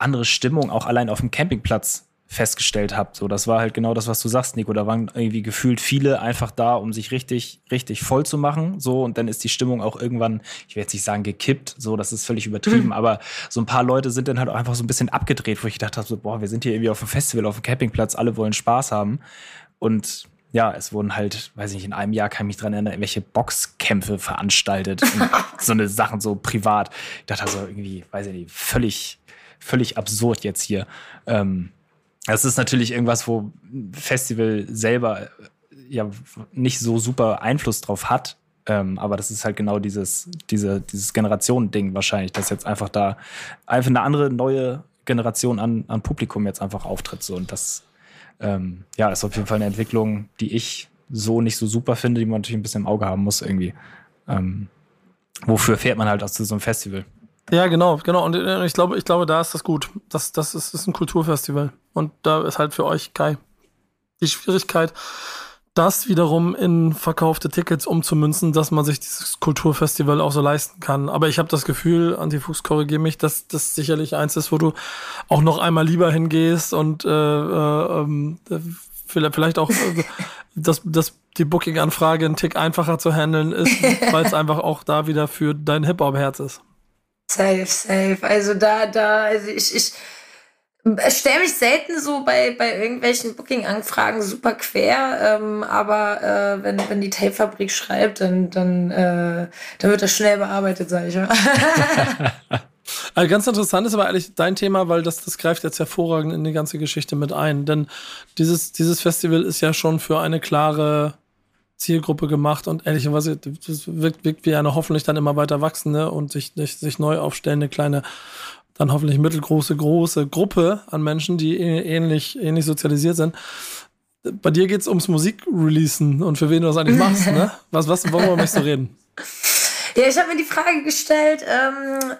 andere Stimmung auch allein auf dem Campingplatz festgestellt habe. So, das war halt genau das, was du sagst, Nico. Da waren irgendwie gefühlt viele einfach da, um sich richtig, richtig voll zu machen. So, und dann ist die Stimmung auch irgendwann, ich werde jetzt nicht sagen gekippt, so, das ist völlig übertrieben, mhm. aber so ein paar Leute sind dann halt auch einfach so ein bisschen abgedreht, wo ich gedacht habe, so, boah, wir sind hier irgendwie auf dem Festival, auf dem Campingplatz, alle wollen Spaß haben. Und ja, es wurden halt, weiß ich nicht, in einem Jahr kann ich mich dran erinnern, irgendwelche Boxkämpfe veranstaltet. so eine Sachen so privat. Ich dachte also irgendwie, weiß ich nicht, völlig völlig absurd jetzt hier. Ähm, das ist natürlich irgendwas, wo Festival selber äh, ja nicht so super Einfluss drauf hat. Ähm, aber das ist halt genau dieses, diese, dieses Generationending wahrscheinlich, dass jetzt einfach da einfach eine andere neue Generation an, an Publikum jetzt einfach auftritt. So. Und das ähm, ja, ist auf jeden Fall eine Entwicklung, die ich so nicht so super finde, die man natürlich ein bisschen im Auge haben muss irgendwie. Ähm, wofür fährt man halt aus so einem Festival? Ja, genau, genau. Und äh, ich glaube, ich glaube, da ist das gut. Das, das ist, ist ein Kulturfestival. Und da ist halt für euch Kai die Schwierigkeit, das wiederum in verkaufte Tickets umzumünzen, dass man sich dieses Kulturfestival auch so leisten kann. Aber ich habe das Gefühl, Antifuchs, korrigiere mich, dass das sicherlich eins ist, wo du auch noch einmal lieber hingehst und äh, äh, ähm, vielleicht auch äh, dass, dass die Booking-Anfrage ein Tick einfacher zu handeln ist, weil es einfach auch da wieder für dein Hip-Hop-Herz ist. Safe, safe. Also da, da, also ich, ich stelle mich selten so bei, bei irgendwelchen Booking-Anfragen super quer, ähm, aber äh, wenn, wenn die Tape-Fabrik schreibt, dann, dann, äh, dann wird das schnell bearbeitet, sag ich mal. Also ganz interessant ist aber eigentlich dein Thema, weil das, das greift jetzt hervorragend in die ganze Geschichte mit ein. Denn dieses, dieses Festival ist ja schon für eine klare Zielgruppe gemacht und ehrlicherweise das wirkt, wirkt wie eine hoffentlich dann immer weiter wachsende und sich, sich neu aufstellende kleine, dann hoffentlich mittelgroße, große Gruppe an Menschen, die ähnlich, ähnlich sozialisiert sind. Bei dir geht es ums Musikreleasen und für wen du das eigentlich machst, ne? Was, was, worüber möchtest du reden? Ja, ich habe mir die Frage gestellt, ähm,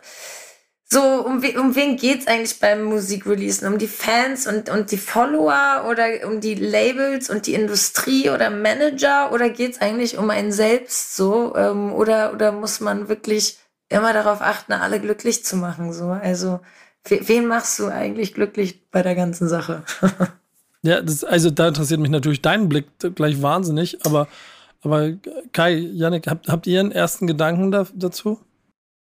so, um, we um wen geht's eigentlich beim Musikreleasen? Um die Fans und, und die Follower oder um die Labels und die Industrie oder Manager? Oder geht's eigentlich um einen selbst so? Ähm, oder, oder muss man wirklich immer darauf achten, alle glücklich zu machen? So? Also, wen machst du eigentlich glücklich bei der ganzen Sache? ja, das, also da interessiert mich natürlich dein Blick gleich wahnsinnig, aber, aber Kai, Janik, habt, habt ihr einen ersten Gedanken da, dazu?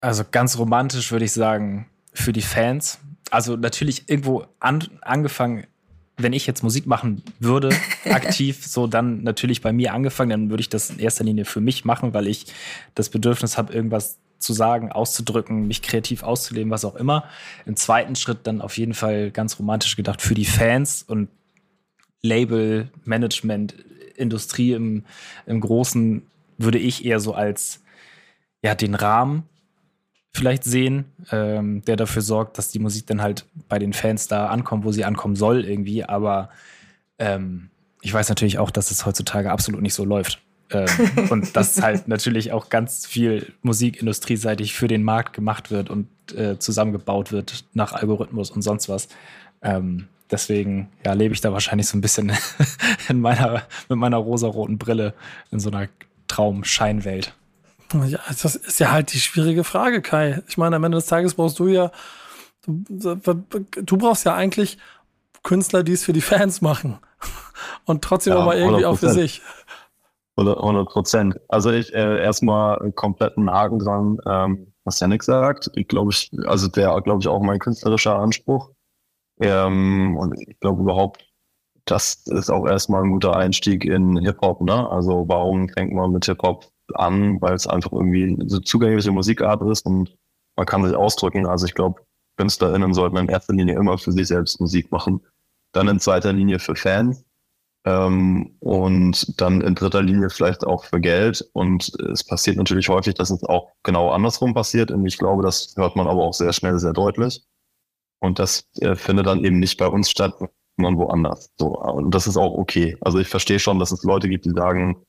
Also ganz romantisch würde ich sagen, für die Fans. Also natürlich irgendwo an, angefangen, wenn ich jetzt Musik machen würde, aktiv, so dann natürlich bei mir angefangen, dann würde ich das in erster Linie für mich machen, weil ich das Bedürfnis habe, irgendwas zu sagen, auszudrücken, mich kreativ auszuleben, was auch immer. Im zweiten Schritt dann auf jeden Fall ganz romantisch gedacht für die Fans und Label, Management, Industrie im, im Großen würde ich eher so als ja, den Rahmen vielleicht sehen, ähm, der dafür sorgt, dass die Musik dann halt bei den Fans da ankommt, wo sie ankommen soll irgendwie. Aber ähm, ich weiß natürlich auch, dass es heutzutage absolut nicht so läuft. ähm, und dass halt natürlich auch ganz viel musikindustrieseitig für den Markt gemacht wird und äh, zusammengebaut wird nach Algorithmus und sonst was. Ähm, deswegen ja, lebe ich da wahrscheinlich so ein bisschen in meiner, mit meiner rosaroten Brille in so einer Traumscheinwelt. Ja, das ist ja halt die schwierige Frage, Kai. Ich meine, am Ende des Tages brauchst du ja, du, du brauchst ja eigentlich Künstler, die es für die Fans machen. Und trotzdem ja, aber irgendwie 100%. auch für sich. 100 Prozent. Also ich äh, erstmal kompletten Haken dran. Ähm, was Yannick sagt. Ich glaube, ich, also der, glaube ich, auch mein künstlerischer Anspruch. Ähm, und ich glaube überhaupt, das ist auch erstmal ein guter Einstieg in Hip-Hop, ne? Also warum fängt man mit Hip-Hop an? Weil es einfach irgendwie eine zugängliche Musikart ist und man kann sich ausdrücken. Also ich glaube, KünstlerInnen sollten in erster Linie immer für sich selbst Musik machen. Dann in zweiter Linie für Fans. Ähm, und dann in dritter Linie vielleicht auch für Geld. Und es passiert natürlich häufig, dass es auch genau andersrum passiert. Und ich glaube, das hört man aber auch sehr schnell, sehr deutlich. Und das äh, findet dann eben nicht bei uns statt, sondern woanders. So, und das ist auch okay. Also ich verstehe schon, dass es Leute gibt, die sagen,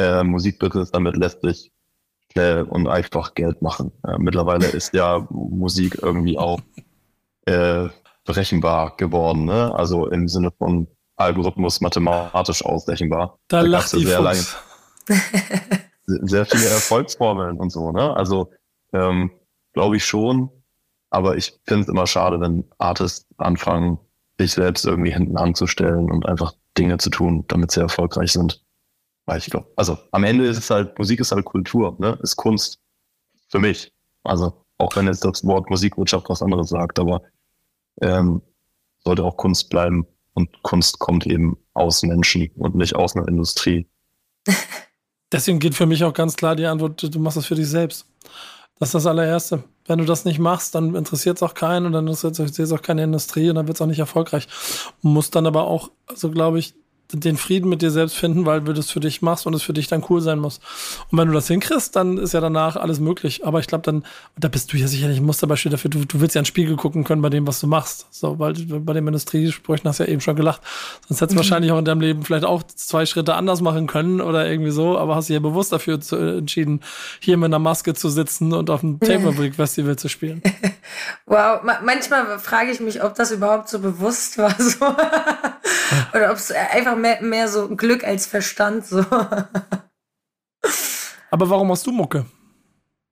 äh, Musikbusiness damit lässt sich schnell und einfach Geld machen. Äh, mittlerweile ist ja Musik irgendwie auch äh, berechenbar geworden, ne? Also im Sinne von Algorithmus mathematisch ausrechenbar. Da, da lacht die sehr, lange, sehr viele Erfolgsformeln und so, ne? Also ähm, glaube ich schon, aber ich finde es immer schade, wenn Artists anfangen, sich selbst irgendwie hinten anzustellen und einfach Dinge zu tun, damit sie erfolgreich sind. Weil ich glaube, also am Ende ist es halt, Musik ist halt Kultur, ne? Ist Kunst. Für mich. Also, auch wenn jetzt das Wort Musikwirtschaft was anderes sagt, aber ähm, sollte auch Kunst bleiben. Und Kunst kommt eben aus Menschen und nicht aus einer Industrie. Deswegen geht für mich auch ganz klar die Antwort, du machst das für dich selbst. Das ist das allererste. Wenn du das nicht machst, dann interessiert es auch keinen und dann interessiert es auch keine Industrie und dann wird es auch nicht erfolgreich. Muss dann aber auch, also glaube ich, den Frieden mit dir selbst finden, weil du das für dich machst und es für dich dann cool sein muss. Und wenn du das hinkriegst, dann ist ja danach alles möglich. Aber ich glaube, dann, da bist du ja sicherlich ein Musterbeispiel dafür. Du, du willst ja einen Spiegel gucken können bei dem, was du machst. So, weil bei dem Industriesprüchen hast du ja eben schon gelacht. Sonst hättest du mhm. wahrscheinlich auch in deinem Leben vielleicht auch zwei Schritte anders machen können oder irgendwie so, aber hast dich ja bewusst dafür zu, entschieden, hier mit einer Maske zu sitzen und auf dem Brick Festival zu spielen. Wow, manchmal frage ich mich, ob das überhaupt so bewusst war. So. oder ob es einfach mehr, mehr so Glück als Verstand so. Aber warum machst du Mucke?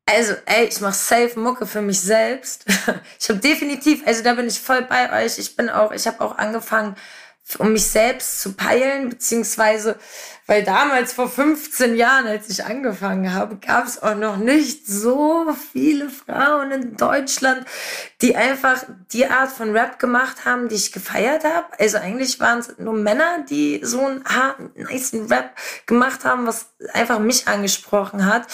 Also, ey, ich mach safe Mucke für mich selbst. Ich habe definitiv, also da bin ich voll bei euch. Ich bin auch, ich habe auch angefangen, um mich selbst zu peilen, beziehungsweise weil damals vor 15 Jahren, als ich angefangen habe, gab es auch noch nicht so viele Frauen in Deutschland, die einfach die Art von Rap gemacht haben, die ich gefeiert habe. Also eigentlich waren es nur Männer, die so einen harten, nice Rap gemacht haben, was einfach mich angesprochen hat.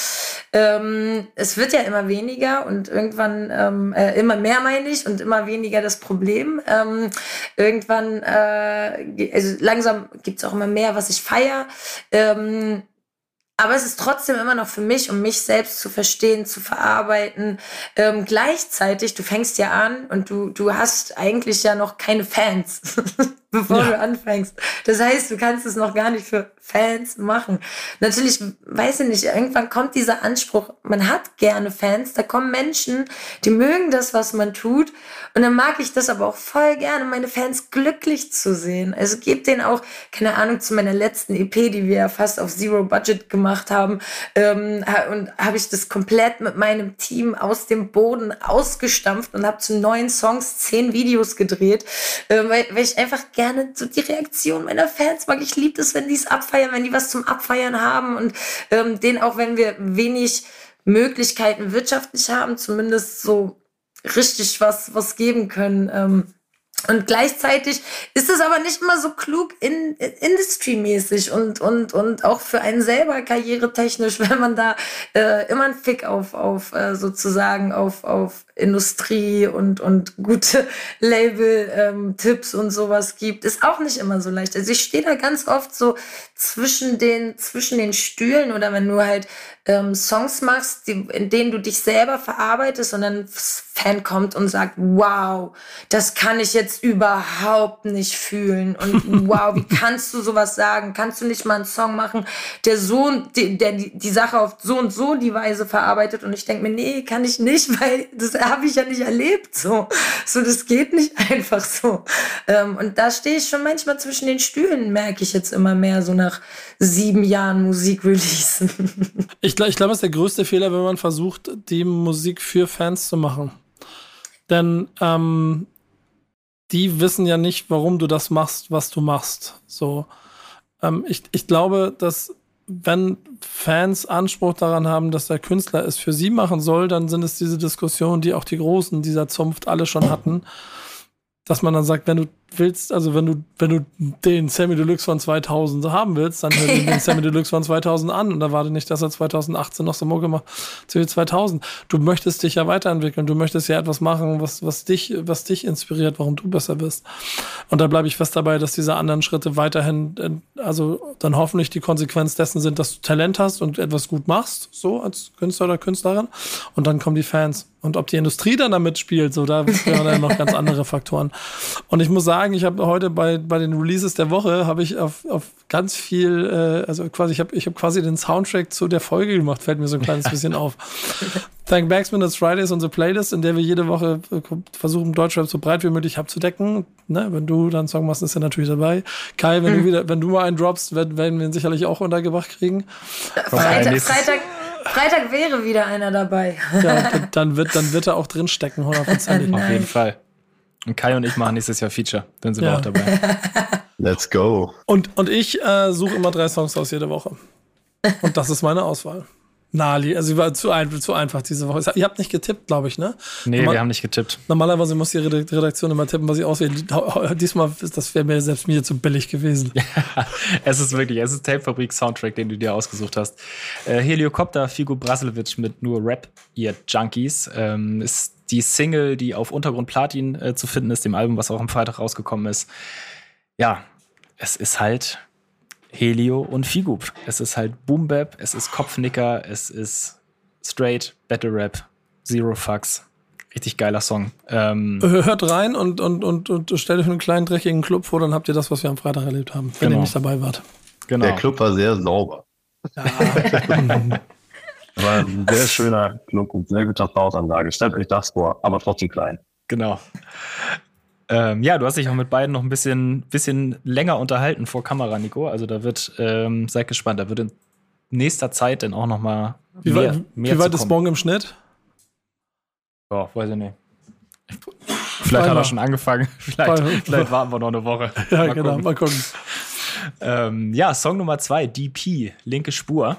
Ähm, es wird ja immer weniger und irgendwann ähm, äh, immer mehr meine ich und immer weniger das Problem. Ähm, irgendwann, äh, also langsam gibt es auch immer mehr, was ich feiere. Ähm, aber es ist trotzdem immer noch für mich, um mich selbst zu verstehen, zu verarbeiten. Ähm, gleichzeitig, du fängst ja an und du, du hast eigentlich ja noch keine Fans, bevor ja. du anfängst. Das heißt, du kannst es noch gar nicht für Fans machen. Natürlich, weiß ich nicht, irgendwann kommt dieser Anspruch, man hat gerne Fans, da kommen Menschen, die mögen das, was man tut. Und dann mag ich das aber auch voll gerne, meine Fans glücklich zu sehen. Also gebt denen auch, keine Ahnung, zu meiner letzten EP, die wir ja fast auf Zero Budget gemacht haben. Ähm, und habe ich das komplett mit meinem Team aus dem Boden ausgestampft und habe zu neuen Songs zehn Videos gedreht, äh, weil, weil ich einfach gerne so die Reaktion meiner Fans mag. Ich liebe es, wenn die es abfeiern, wenn die was zum Abfeiern haben und ähm, denen auch, wenn wir wenig Möglichkeiten wirtschaftlich haben, zumindest so richtig was, was geben können. Ähm, und gleichzeitig ist es aber nicht immer so klug in, in industry-mäßig und, und, und auch für einen selber karrieretechnisch, wenn man da äh, immer einen Fick auf, auf äh, sozusagen auf, auf Industrie und, und gute Label-Tipps ähm, und sowas gibt, ist auch nicht immer so leicht. Also ich stehe da ganz oft so zwischen den, zwischen den Stühlen oder wenn du halt ähm, Songs machst, die, in denen du dich selber verarbeitest und dann Fan kommt und sagt, wow, das kann ich jetzt überhaupt nicht fühlen und wow, wie kannst du sowas sagen? Kannst du nicht mal einen Song machen, der so, der die, die Sache auf so und so die Weise verarbeitet und ich denke mir, nee, kann ich nicht, weil das habe ich ja nicht erlebt. So, so das geht nicht einfach so. Ähm, und da stehe ich schon manchmal zwischen den Stühlen, merke ich jetzt immer mehr, so nach sieben Jahren Musik releasen. Ich glaube, ich glaub, das ist der größte Fehler, wenn man versucht, die Musik für Fans zu machen. Denn ähm, die wissen ja nicht, warum du das machst, was du machst. So, ähm, ich, ich glaube, dass wenn Fans Anspruch daran haben, dass der Künstler es für sie machen soll, dann sind es diese Diskussionen, die auch die Großen dieser Zunft alle schon hatten, dass man dann sagt, wenn du willst, also wenn du, wenn du den Sammy Deluxe von 2000 haben willst, dann hör dir den Sammy Deluxe von 2000 an und erwarte nicht, dass er 2018 noch so Mucke macht zu 2000. Du möchtest dich ja weiterentwickeln, du möchtest ja etwas machen, was, was dich, was dich inspiriert, warum du besser bist. Und da bleibe ich fest dabei, dass diese anderen Schritte weiterhin, äh, also dann hoffentlich die Konsequenz dessen sind, dass du Talent hast und etwas gut machst, so als Künstler oder Künstlerin. Und dann kommen die Fans. Und ob die Industrie dann damit spielt, so da wären dann noch ganz andere Faktoren. Und ich muss sagen, ich habe heute bei, bei den Releases der Woche habe ich auf, auf ganz viel, äh, also quasi, ich habe ich hab quasi den Soundtrack zu der Folge gemacht, fällt mir so ein kleines bisschen auf. Thank Backsman, that's Fridays, unsere Playlist, in der wir jede Woche äh, versuchen, Deutschrap so breit wie möglich abzudecken. Ne, wenn du dann einen Song machst, ist er natürlich dabei. Kai, wenn mhm. du wieder, wenn du mal einen droppst, werden, werden wir ihn sicherlich auch untergebracht kriegen. Freitag, Freitag, Freitag wäre wieder einer dabei. Ja, dann wird, dann wird er auch drinstecken, hundertprozentig. Auf jeden Fall. Und Kai und ich machen nächstes Jahr Feature. Dann sind ja. wir auch dabei. Let's go. Und, und ich äh, suche immer drei Songs aus jede Woche. Und das ist meine Auswahl. Nali, also war zu, ein, zu einfach diese Woche. Ihr habt nicht getippt, glaube ich, ne? Nee, Normal wir haben nicht getippt. Normalerweise muss die Redaktion immer tippen, was sie auswählt. Diesmal, das wäre mir selbst mir zu billig gewesen. es ist wirklich, es ist Tapefabrik Soundtrack, den du dir ausgesucht hast. Äh, Heliokopter, Figo Braslevic mit nur Rap, ihr Junkies, ähm, ist die Single, die auf Untergrund Platin äh, zu finden ist, dem Album, was auch am Freitag rausgekommen ist. Ja, es ist halt Helio und Figup. Es ist halt Boom Bap, es ist Kopfnicker, es ist Straight, Battle Rap, Zero Fucks. Richtig geiler Song. Ähm, Hört rein und, und, und, und stellt euch einen kleinen dreckigen Club vor, dann habt ihr das, was wir am Freitag erlebt haben, wenn genau. ihr nicht dabei wart. Genau. Der Club war sehr sauber. Ja. war ein sehr schöner Club und sehr guter Soundanlage. Stellt euch das vor, aber trotzdem klein. Genau. Ähm, ja, du hast dich auch mit beiden noch ein bisschen, bisschen länger unterhalten vor Kamera, Nico. Also da wird, ähm, seid gespannt, da wird in nächster Zeit dann auch noch mal wie mehr, weit, mehr Wie weit ist morgen im Schnitt? Ja, weiß ich nicht. Vielleicht hat er schon angefangen. Vielleicht, vielleicht warten wir noch eine Woche. Ja, mal genau, gucken. mal gucken. Ähm, ja, Song Nummer zwei, DP, linke Spur.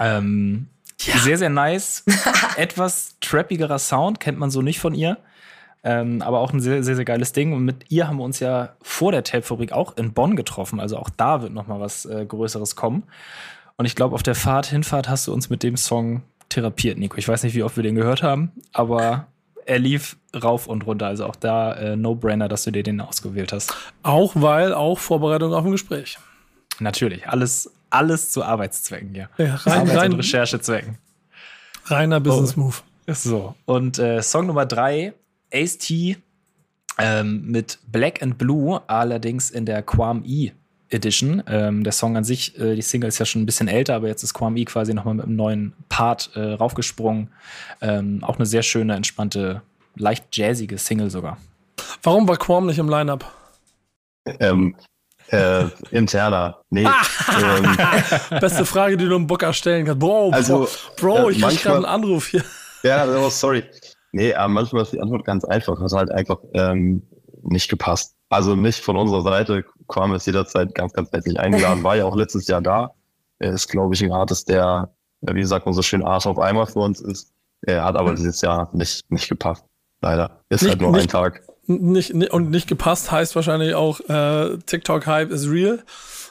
Ähm, ja. Sehr, sehr nice. Etwas trappigerer Sound, kennt man so nicht von ihr. Ähm, aber auch ein sehr, sehr, sehr geiles Ding. Und mit ihr haben wir uns ja vor der Tape-Fabrik auch in Bonn getroffen. Also auch da wird noch mal was äh, Größeres kommen. Und ich glaube, auf der Fahrt, Hinfahrt hast du uns mit dem Song therapiert, Nico. Ich weiß nicht, wie oft wir den gehört haben, aber er lief rauf und runter. Also auch da äh, No-Brainer, dass du dir den ausgewählt hast. Auch weil, auch Vorbereitung auf ein Gespräch. Natürlich. Alles, alles zu Arbeitszwecken, ja. ja rein, Arbeits- rein, und Recherchezwecken. Reiner Business Move. Oh. So. Und äh, Song Nummer drei Ace T ähm, mit Black and Blue, allerdings in der Quam E Edition. Ähm, der Song an sich, äh, die Single ist ja schon ein bisschen älter, aber jetzt ist Quam E quasi nochmal mit einem neuen Part äh, raufgesprungen. Ähm, auch eine sehr schöne, entspannte, leicht jazzige Single sogar. Warum war Quam nicht im Line-Up? Ähm, äh, interner. Nee. ähm. Beste Frage, die du einem Bocker stellen kannst. Bro, also, Bro, ich krieg gerade einen Anruf hier. Ja, oh, sorry. Nee, aber manchmal ist die Antwort ganz einfach. Hat halt einfach ähm, nicht gepasst. Also nicht von unserer Seite. Quam ist jederzeit ganz, ganz herzlich eingeladen. War ja auch letztes Jahr da. Er ist, glaube ich, ein Artist, der, wie sagt man so schön, Arsch auf einmal für uns ist. Er hat aber dieses Jahr nicht, nicht gepasst. Leider. Ist nicht, halt nur nicht, ein Tag. Nicht, und nicht gepasst heißt wahrscheinlich auch, äh, TikTok-Hype is real.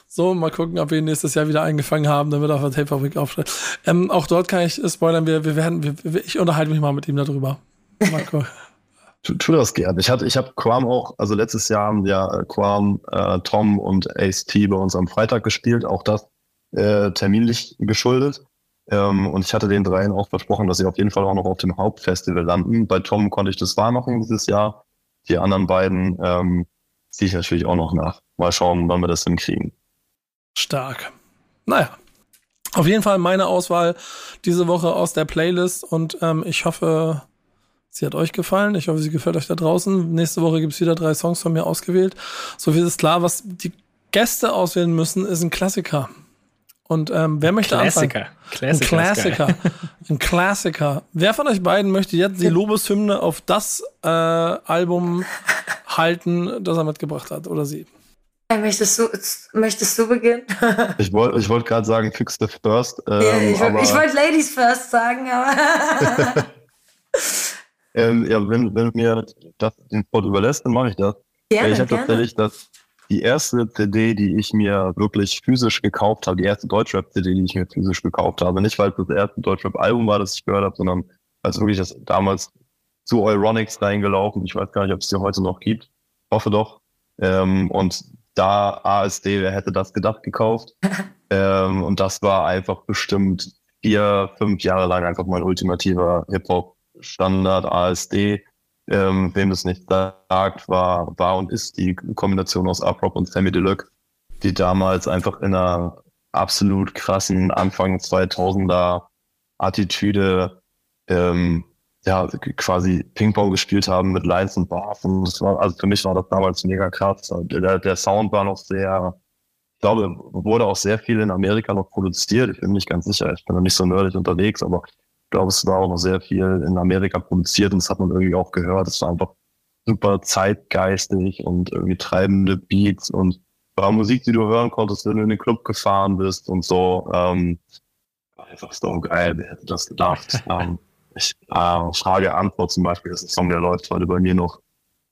So, mal gucken, ob wir ihn nächstes Jahr wieder eingefangen haben, damit er auf der Tape-Fabrik aufsteht. Ähm, auch dort kann ich spoilern, wir, wir werden, wir, ich unterhalte mich mal mit ihm darüber. Marco. tu, tu das gerne. Ich hatte, ich habe Quam auch, also letztes Jahr haben ja äh, Quam, äh, Tom und Ace T bei uns am Freitag gespielt, auch das äh, terminlich geschuldet. Ähm, und ich hatte den dreien auch versprochen, dass sie auf jeden Fall auch noch auf dem Hauptfestival landen. Bei Tom konnte ich das wahr machen dieses Jahr. Die anderen beiden ähm, ziehe ich natürlich auch noch nach. Mal schauen, wann wir das hinkriegen. Stark. Naja. Auf jeden Fall meine Auswahl diese Woche aus der Playlist und ähm, ich hoffe, Sie hat euch gefallen. Ich hoffe, sie gefällt euch da draußen. Nächste Woche gibt es wieder drei Songs von mir ausgewählt. So viel ist klar, was die Gäste auswählen müssen, ist ein Klassiker. Und ähm, wer möchte Klassiker. anfangen? Klassiker. Ein Klassiker. ein Klassiker. Wer von euch beiden möchte jetzt die Lobeshymne auf das äh, Album halten, das er mitgebracht hat? Oder sie? möchtest, du, möchtest du beginnen? ich wollte ich wollt gerade sagen, fix the first. Ähm, ja, ich wollte wollt Ladies first sagen, aber. ähm, ja, wenn, wenn mir das den Spot überlässt, dann mache ich das. Gerne, ich habe tatsächlich das, die erste CD, die ich mir wirklich physisch gekauft habe, die erste Deutschrap-CD, die ich mir physisch gekauft habe. Nicht, weil es das erste Deutschrap-Album war, das ich gehört habe, sondern weil es wirklich das damals zu Euronics reingelaufen. Ich weiß gar nicht, ob es die heute noch gibt. Hoffe doch. Ähm, und da ASD, wer hätte das gedacht, gekauft. ähm, und das war einfach bestimmt vier, fünf Jahre lang einfach mein ultimativer Hip-Hop-Standard ASD. Ähm, wem das nicht sagt, war, war und ist die Kombination aus Uprock und Sammy Deluxe, die damals einfach in einer absolut krassen Anfang 2000er Attitüde ähm, ja, quasi Ping-Pong gespielt haben mit Lines und Bars. Und das war, also für mich war das damals mega krass. Der, der Sound war noch sehr, ich glaube, wurde auch sehr viel in Amerika noch produziert. Ich bin nicht ganz sicher. Ich bin noch nicht so nerdig unterwegs, aber glaube, es war auch noch sehr viel in Amerika produziert und das hat man irgendwie auch gehört. Es war einfach super zeitgeistig und irgendwie treibende Beats und war Musik, die du hören konntest, wenn du in den Club gefahren bist und so. Ähm, einfach so geil, wer hätte das gedacht? ähm, ich, äh, Frage, Antwort zum Beispiel ist ein Song, der läuft heute bei mir noch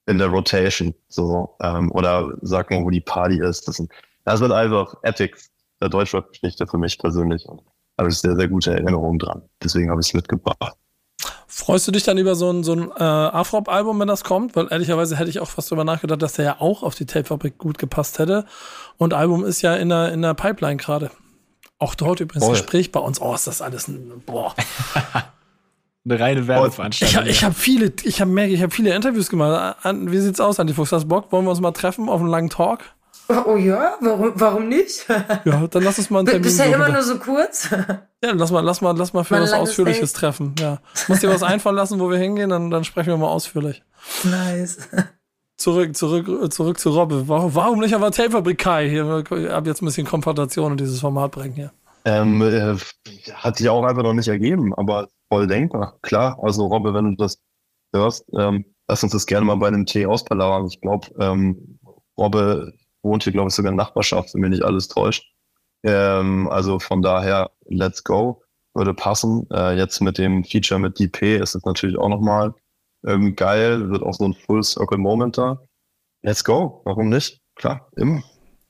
in der Rotation. So, ähm, oder sag mal, wo die Party ist. Das, sind, das wird einfach Epics der Deutschrap-Geschichte für mich persönlich. Und habe ich sehr, sehr gute Erinnerungen dran. Deswegen habe ich es mitgebracht. Freust du dich dann über so ein, so ein äh, Afrop-Album, wenn das kommt? Weil ehrlicherweise hätte ich auch fast darüber nachgedacht, dass der ja auch auf die Tape-Fabrik gut gepasst hätte. Und Album ist ja in der, in der Pipeline gerade. Auch dort übrigens Voll. Gespräch bei uns. Oh, ist das alles ein, boah. Eine reine Werbeveranstaltung. Ich, ich habe viele, ich habe ich habe viele Interviews gemacht. Wie sieht's aus, Antifuchs? Hast du Bock? Wollen wir uns mal treffen auf einen langen Talk? Oh ja, warum, warum nicht? ja, dann lass uns mal einen Termin Bist ja immer nur so kurz. ja, lass mal, lass mal, lass mal für was Ausführliches Date. treffen. Ja. Muss dir was einfallen lassen, wo wir hingehen, dann, dann sprechen wir mal ausführlich. Nice. Zurück, zurück, zurück zu Robbe. Warum nicht aber Tapefabrik Kai? Hier, ich habe jetzt ein bisschen Konfrontation in dieses Format bringen hier. Ähm, äh, hat sich auch einfach noch nicht ergeben, aber voll denkbar. Klar, also Robbe, wenn du das hörst, ähm, lass uns das gerne mal bei einem Tee auspalauern. Ich glaube, ähm, Robbe wohnt hier, glaube ich, sogar in Nachbarschaft, wenn mir nicht alles täuscht. Ähm, also von daher, let's go, würde passen. Äh, jetzt mit dem Feature mit DP ist es natürlich auch nochmal ähm, geil, wird auch so ein Full Circle Moment da. Let's go, warum nicht? Klar, immer.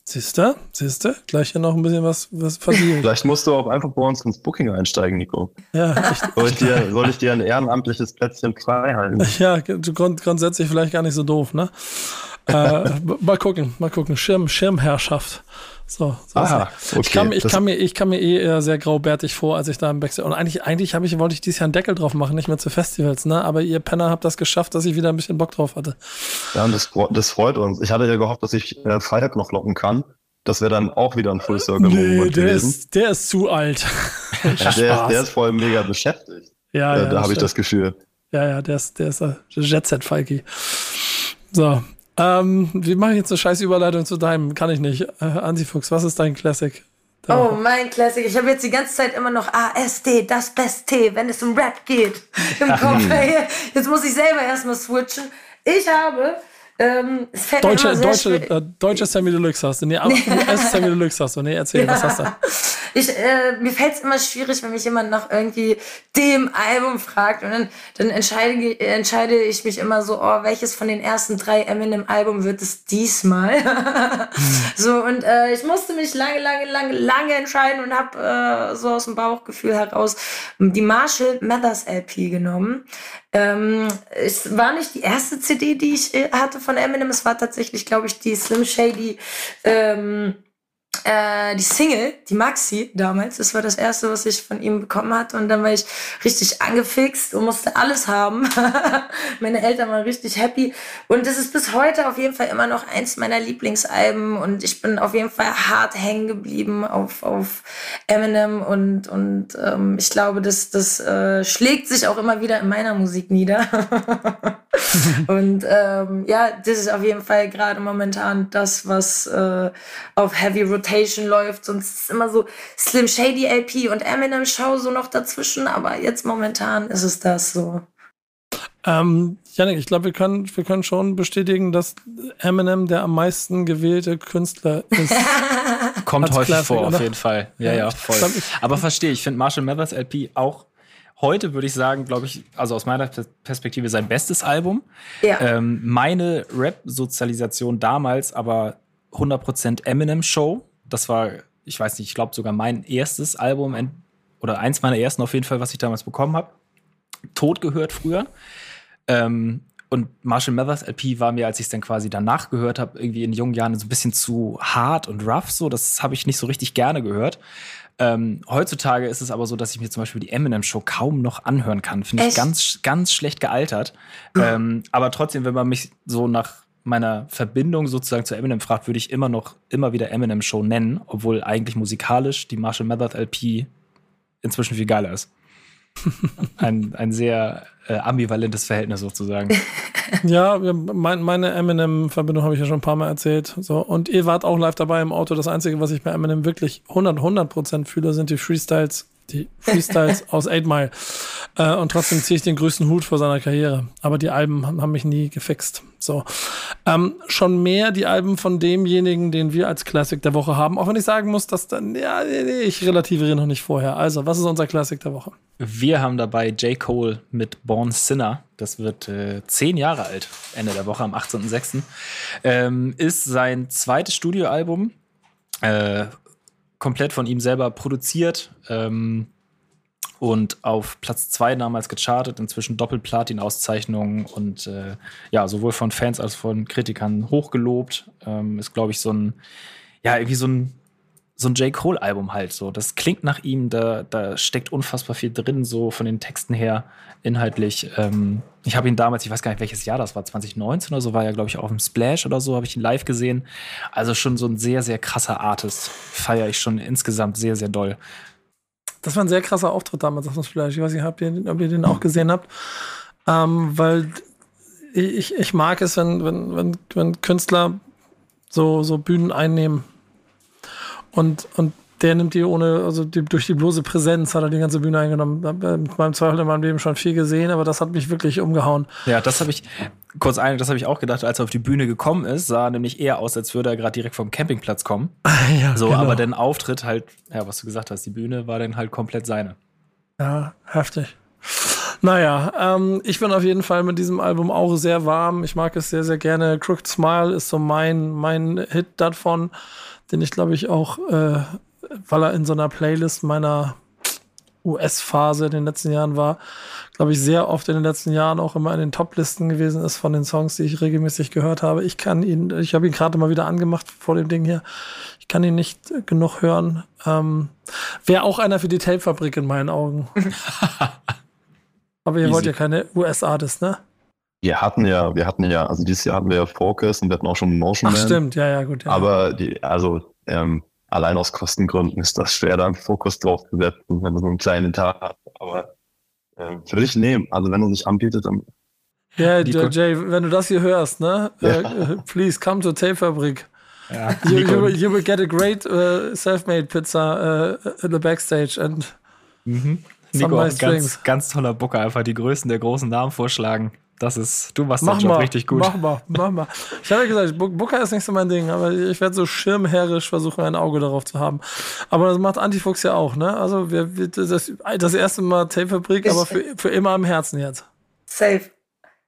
Siehste, siehste, gleich hier noch ein bisschen was, was verdienen. Vielleicht musst du auch einfach bei uns ins Booking einsteigen, Nico. Ja, echt. Soll ich dir, soll ich dir ein ehrenamtliches Plätzchen frei halten? Ja, grund, grundsätzlich vielleicht gar nicht so doof, ne? Äh, mal gucken, mal gucken. Schirm, Schirmherrschaft. So, so Aha, okay. ich, kann, ich, kann mir, ich kann mir eh eher sehr graubärtig vor, als ich da im Backstage. Und eigentlich, eigentlich ich, wollte ich dieses Jahr einen Deckel drauf machen, nicht mehr zu Festivals, ne? Aber ihr Penner habt das geschafft, dass ich wieder ein bisschen Bock drauf hatte. Ja, und das, das freut uns. Ich hatte ja gehofft, dass ich äh, Freitag noch locken kann. Das wäre dann auch wieder ein Full Circle nee, der Ist, der ist zu alt. ja, der, der, ist voll mega beschäftigt. Ja, äh, ja da habe ich das Gefühl. Ja, ja, der ist, der ist äh, Jet Set Falki. So, ähm, wie mache ich jetzt eine scheiß Überleitung zu deinem? Kann ich nicht. Äh, Antifuchs, was ist dein Classic? Oh, mein Classic. Ich habe jetzt die ganze Zeit immer noch ASD, das Beste, wenn es um Rap geht, im Kopf. Jetzt muss ich selber erstmal switchen. Ich habe ähm, deutsche, deutsche, äh, deutsche Sammy Deluxe hast du. Nee, US Sammy Deluxe hast du. Nee, erzähl, ja. was hast du? Ich, äh, mir fällt es immer schwierig, wenn mich jemand nach irgendwie dem Album fragt. Und dann, dann entscheide, entscheide ich mich immer so, oh, welches von den ersten drei Eminem-Album wird es diesmal? hm. So, und äh, ich musste mich lange, lange, lange, lange entscheiden und habe äh, so aus dem Bauchgefühl heraus die Marshall Mathers LP genommen. Ähm, es war nicht die erste CD, die ich äh, hatte von Eminem. Es war tatsächlich, glaube ich, die Slim Shady. Ähm, äh, die Single, die Maxi damals, das war das erste, was ich von ihm bekommen hatte. Und dann war ich richtig angefixt und musste alles haben. Meine Eltern waren richtig happy. Und das ist bis heute auf jeden Fall immer noch eins meiner Lieblingsalben. Und ich bin auf jeden Fall hart hängen geblieben auf, auf Eminem. Und, und ähm, ich glaube, das, das äh, schlägt sich auch immer wieder in meiner Musik nieder. und ähm, ja, das ist auf jeden Fall gerade momentan das, was äh, auf Heavy Rotation Rotation läuft. Sonst ist es immer so Slim Shady LP und Eminem Show so noch dazwischen. Aber jetzt momentan ist es das so. Ähm, Janik, ich glaube, wir können, wir können schon bestätigen, dass Eminem der am meisten gewählte Künstler ist. Kommt häufig Classic, vor, oder? auf jeden Fall. Ja, Ja, ja, ich voll. glaub, ich- Aber verstehe, ich finde Marshall Mathers LP auch heute, würde ich sagen, glaube ich, also aus meiner Pers- Perspektive sein bestes Album. Ja. Ähm, meine Rap-Sozialisation damals aber 100% Eminem-Show. Das war, ich weiß nicht, ich glaube sogar mein erstes Album oder eins meiner ersten auf jeden Fall, was ich damals bekommen habe. Tot gehört früher. Ähm, und Marshall Mathers LP war mir, als ich es dann quasi danach gehört habe, irgendwie in jungen Jahren so ein bisschen zu hart und rough. So, das habe ich nicht so richtig gerne gehört. Ähm, heutzutage ist es aber so, dass ich mir zum Beispiel die Eminem Show kaum noch anhören kann. Finde ich ganz, ganz schlecht gealtert. Ähm, aber trotzdem, wenn man mich so nach meiner Verbindung sozusagen zu Eminem fragt, würde ich immer noch immer wieder Eminem Show nennen, obwohl eigentlich musikalisch die Marshall Mathers LP inzwischen viel geiler ist. ein, ein sehr äh, ambivalentes Verhältnis sozusagen. Ja, mein, meine Eminem-Verbindung habe ich ja schon ein paar Mal erzählt. So, und ihr wart auch live dabei im Auto. Das Einzige, was ich bei Eminem wirklich 100, 100 Prozent fühle, sind die Freestyles, die Freestyles aus 8 Mile. Äh, und trotzdem ziehe ich den größten Hut vor seiner Karriere. Aber die Alben haben, haben mich nie gefixt. So. Ähm, schon mehr die Alben von demjenigen, den wir als Classic der Woche haben. Auch wenn ich sagen muss, dass dann, ja, nee, nee, ich relativiere noch nicht vorher. Also, was ist unser Classic der Woche? Wir haben dabei J. Cole mit Born Sinner. Das wird äh, zehn Jahre alt, Ende der Woche am 18.06. Ähm, ist sein zweites Studioalbum. Äh, komplett von ihm selber produziert. Ähm, und auf Platz zwei damals gechartet, inzwischen Doppelplatin-Auszeichnungen und äh, ja, sowohl von Fans als von Kritikern hochgelobt. Ähm, ist, glaube ich, so ein, ja, irgendwie so ein so ein J. Cole-Album halt so. Das klingt nach ihm, da, da steckt unfassbar viel drin, so von den Texten her, inhaltlich. Ähm, ich habe ihn damals, ich weiß gar nicht, welches Jahr das war, 2019 oder so, war ja, glaube ich, auf dem Splash oder so, habe ich ihn live gesehen. Also schon so ein sehr, sehr krasser Artist. Feiere ich schon insgesamt sehr, sehr doll. Das war ein sehr krasser Auftritt damals auf dem Splash. Ich weiß nicht, habt ihr, ob ihr den auch gesehen habt. Ähm, weil ich, ich mag es, wenn, wenn, wenn, wenn Künstler so, so Bühnen einnehmen. Und, und der nimmt die ohne, also die, durch die bloße Präsenz hat er die ganze Bühne eingenommen. Äh, mit meinem Zweifel in meinem Leben schon viel gesehen, aber das hat mich wirklich umgehauen. Ja, das habe ich, kurz ein, das habe ich auch gedacht, als er auf die Bühne gekommen ist, sah nämlich eher aus, als würde er gerade direkt vom Campingplatz kommen. ja, So, genau. aber der Auftritt halt, ja, was du gesagt hast, die Bühne war dann halt komplett seine. Ja, heftig. Naja, ähm, ich bin auf jeden Fall mit diesem Album auch sehr warm. Ich mag es sehr, sehr gerne. Crooked Smile ist so mein, mein Hit davon, den ich glaube ich auch, äh, weil er in so einer Playlist meiner US-Phase in den letzten Jahren war, glaube ich, sehr oft in den letzten Jahren auch immer in den Top-Listen gewesen ist von den Songs, die ich regelmäßig gehört habe. Ich kann ihn, ich habe ihn gerade mal wieder angemacht vor dem Ding hier. Ich kann ihn nicht genug hören. Ähm, Wäre auch einer für die Tape-Fabrik in meinen Augen. Aber ihr Easy. wollt ja keine US-Artists, ne? Wir hatten ja, wir hatten ja, also dieses Jahr hatten wir ja Focus und wir hatten auch schon Motion Ach, Man. stimmt, ja, ja, gut. Ja. Aber die, also ähm, allein aus Kostengründen ist das schwer, da einen Fokus drauf zu setzen, wenn du so einen kleinen Tag hast. Aber ähm, würde ich nehmen. Also wenn er sich anbietet, dann ja, Nico. Jay, wenn du das hier hörst, ne? Ja. Äh, please come to Tape-Fabrik. Ja, You, you, will- you will get a great uh, self-made pizza uh, in the backstage and Mhm. Nico, ganz, ganz toller Booker, einfach die Größen der großen Namen vorschlagen. Das ist, du machst mach den Job mal, richtig gut. mach mal, mach mal. Ich habe ja gesagt, Booker ist nicht so mein Ding, aber ich werde so schirmherrisch versuchen, ein Auge darauf zu haben. Aber das macht Antifuchs ja auch, ne? Also wir, wir das, das erste Mal Tape-Fabrik, aber für, für immer am Herzen jetzt. Safe.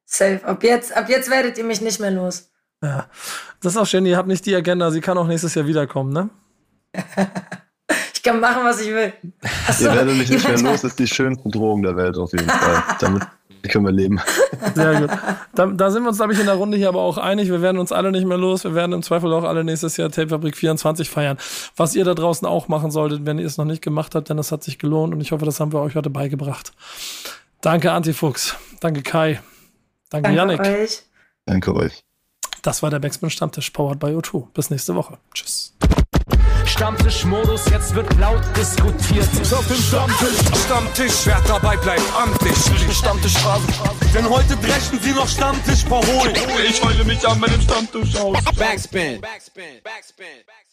Safe. Ab jetzt, ab jetzt werdet ihr mich nicht mehr los. Ja. Das ist auch schön, ihr habt nicht die Agenda, sie kann auch nächstes Jahr wiederkommen, ne? Ich kann machen, was ich will. Achso, ihr werdet mich nicht mehr los, ist die schönste Drohung der Welt auf jeden Fall. Damit können wir leben. Sehr gut. Da, da sind wir uns, glaube ich, in der Runde hier aber auch einig. Wir werden uns alle nicht mehr los. Wir werden im Zweifel auch alle nächstes Jahr Tapefabrik 24 feiern. Was ihr da draußen auch machen solltet, wenn ihr es noch nicht gemacht habt, denn es hat sich gelohnt und ich hoffe, das haben wir euch heute beigebracht. Danke, Antifuchs. Danke, Kai. Danke, Danke Yannick. euch. Danke euch. Das war der Backspin Stammtisch, powered by O2. Bis nächste Woche. Tschüss. Stammtischmodus, jetzt wird laut diskutiert. Auf dem Stammtisch, Stammtisch, wer dabei bleibt amtlich. Stammtisch Phasen. Denn heute brechen sie noch Stammtisch verholen. Ich heule mich an meinem Stammtisch aus. Backspin. Backspin. Backspin. Backspin.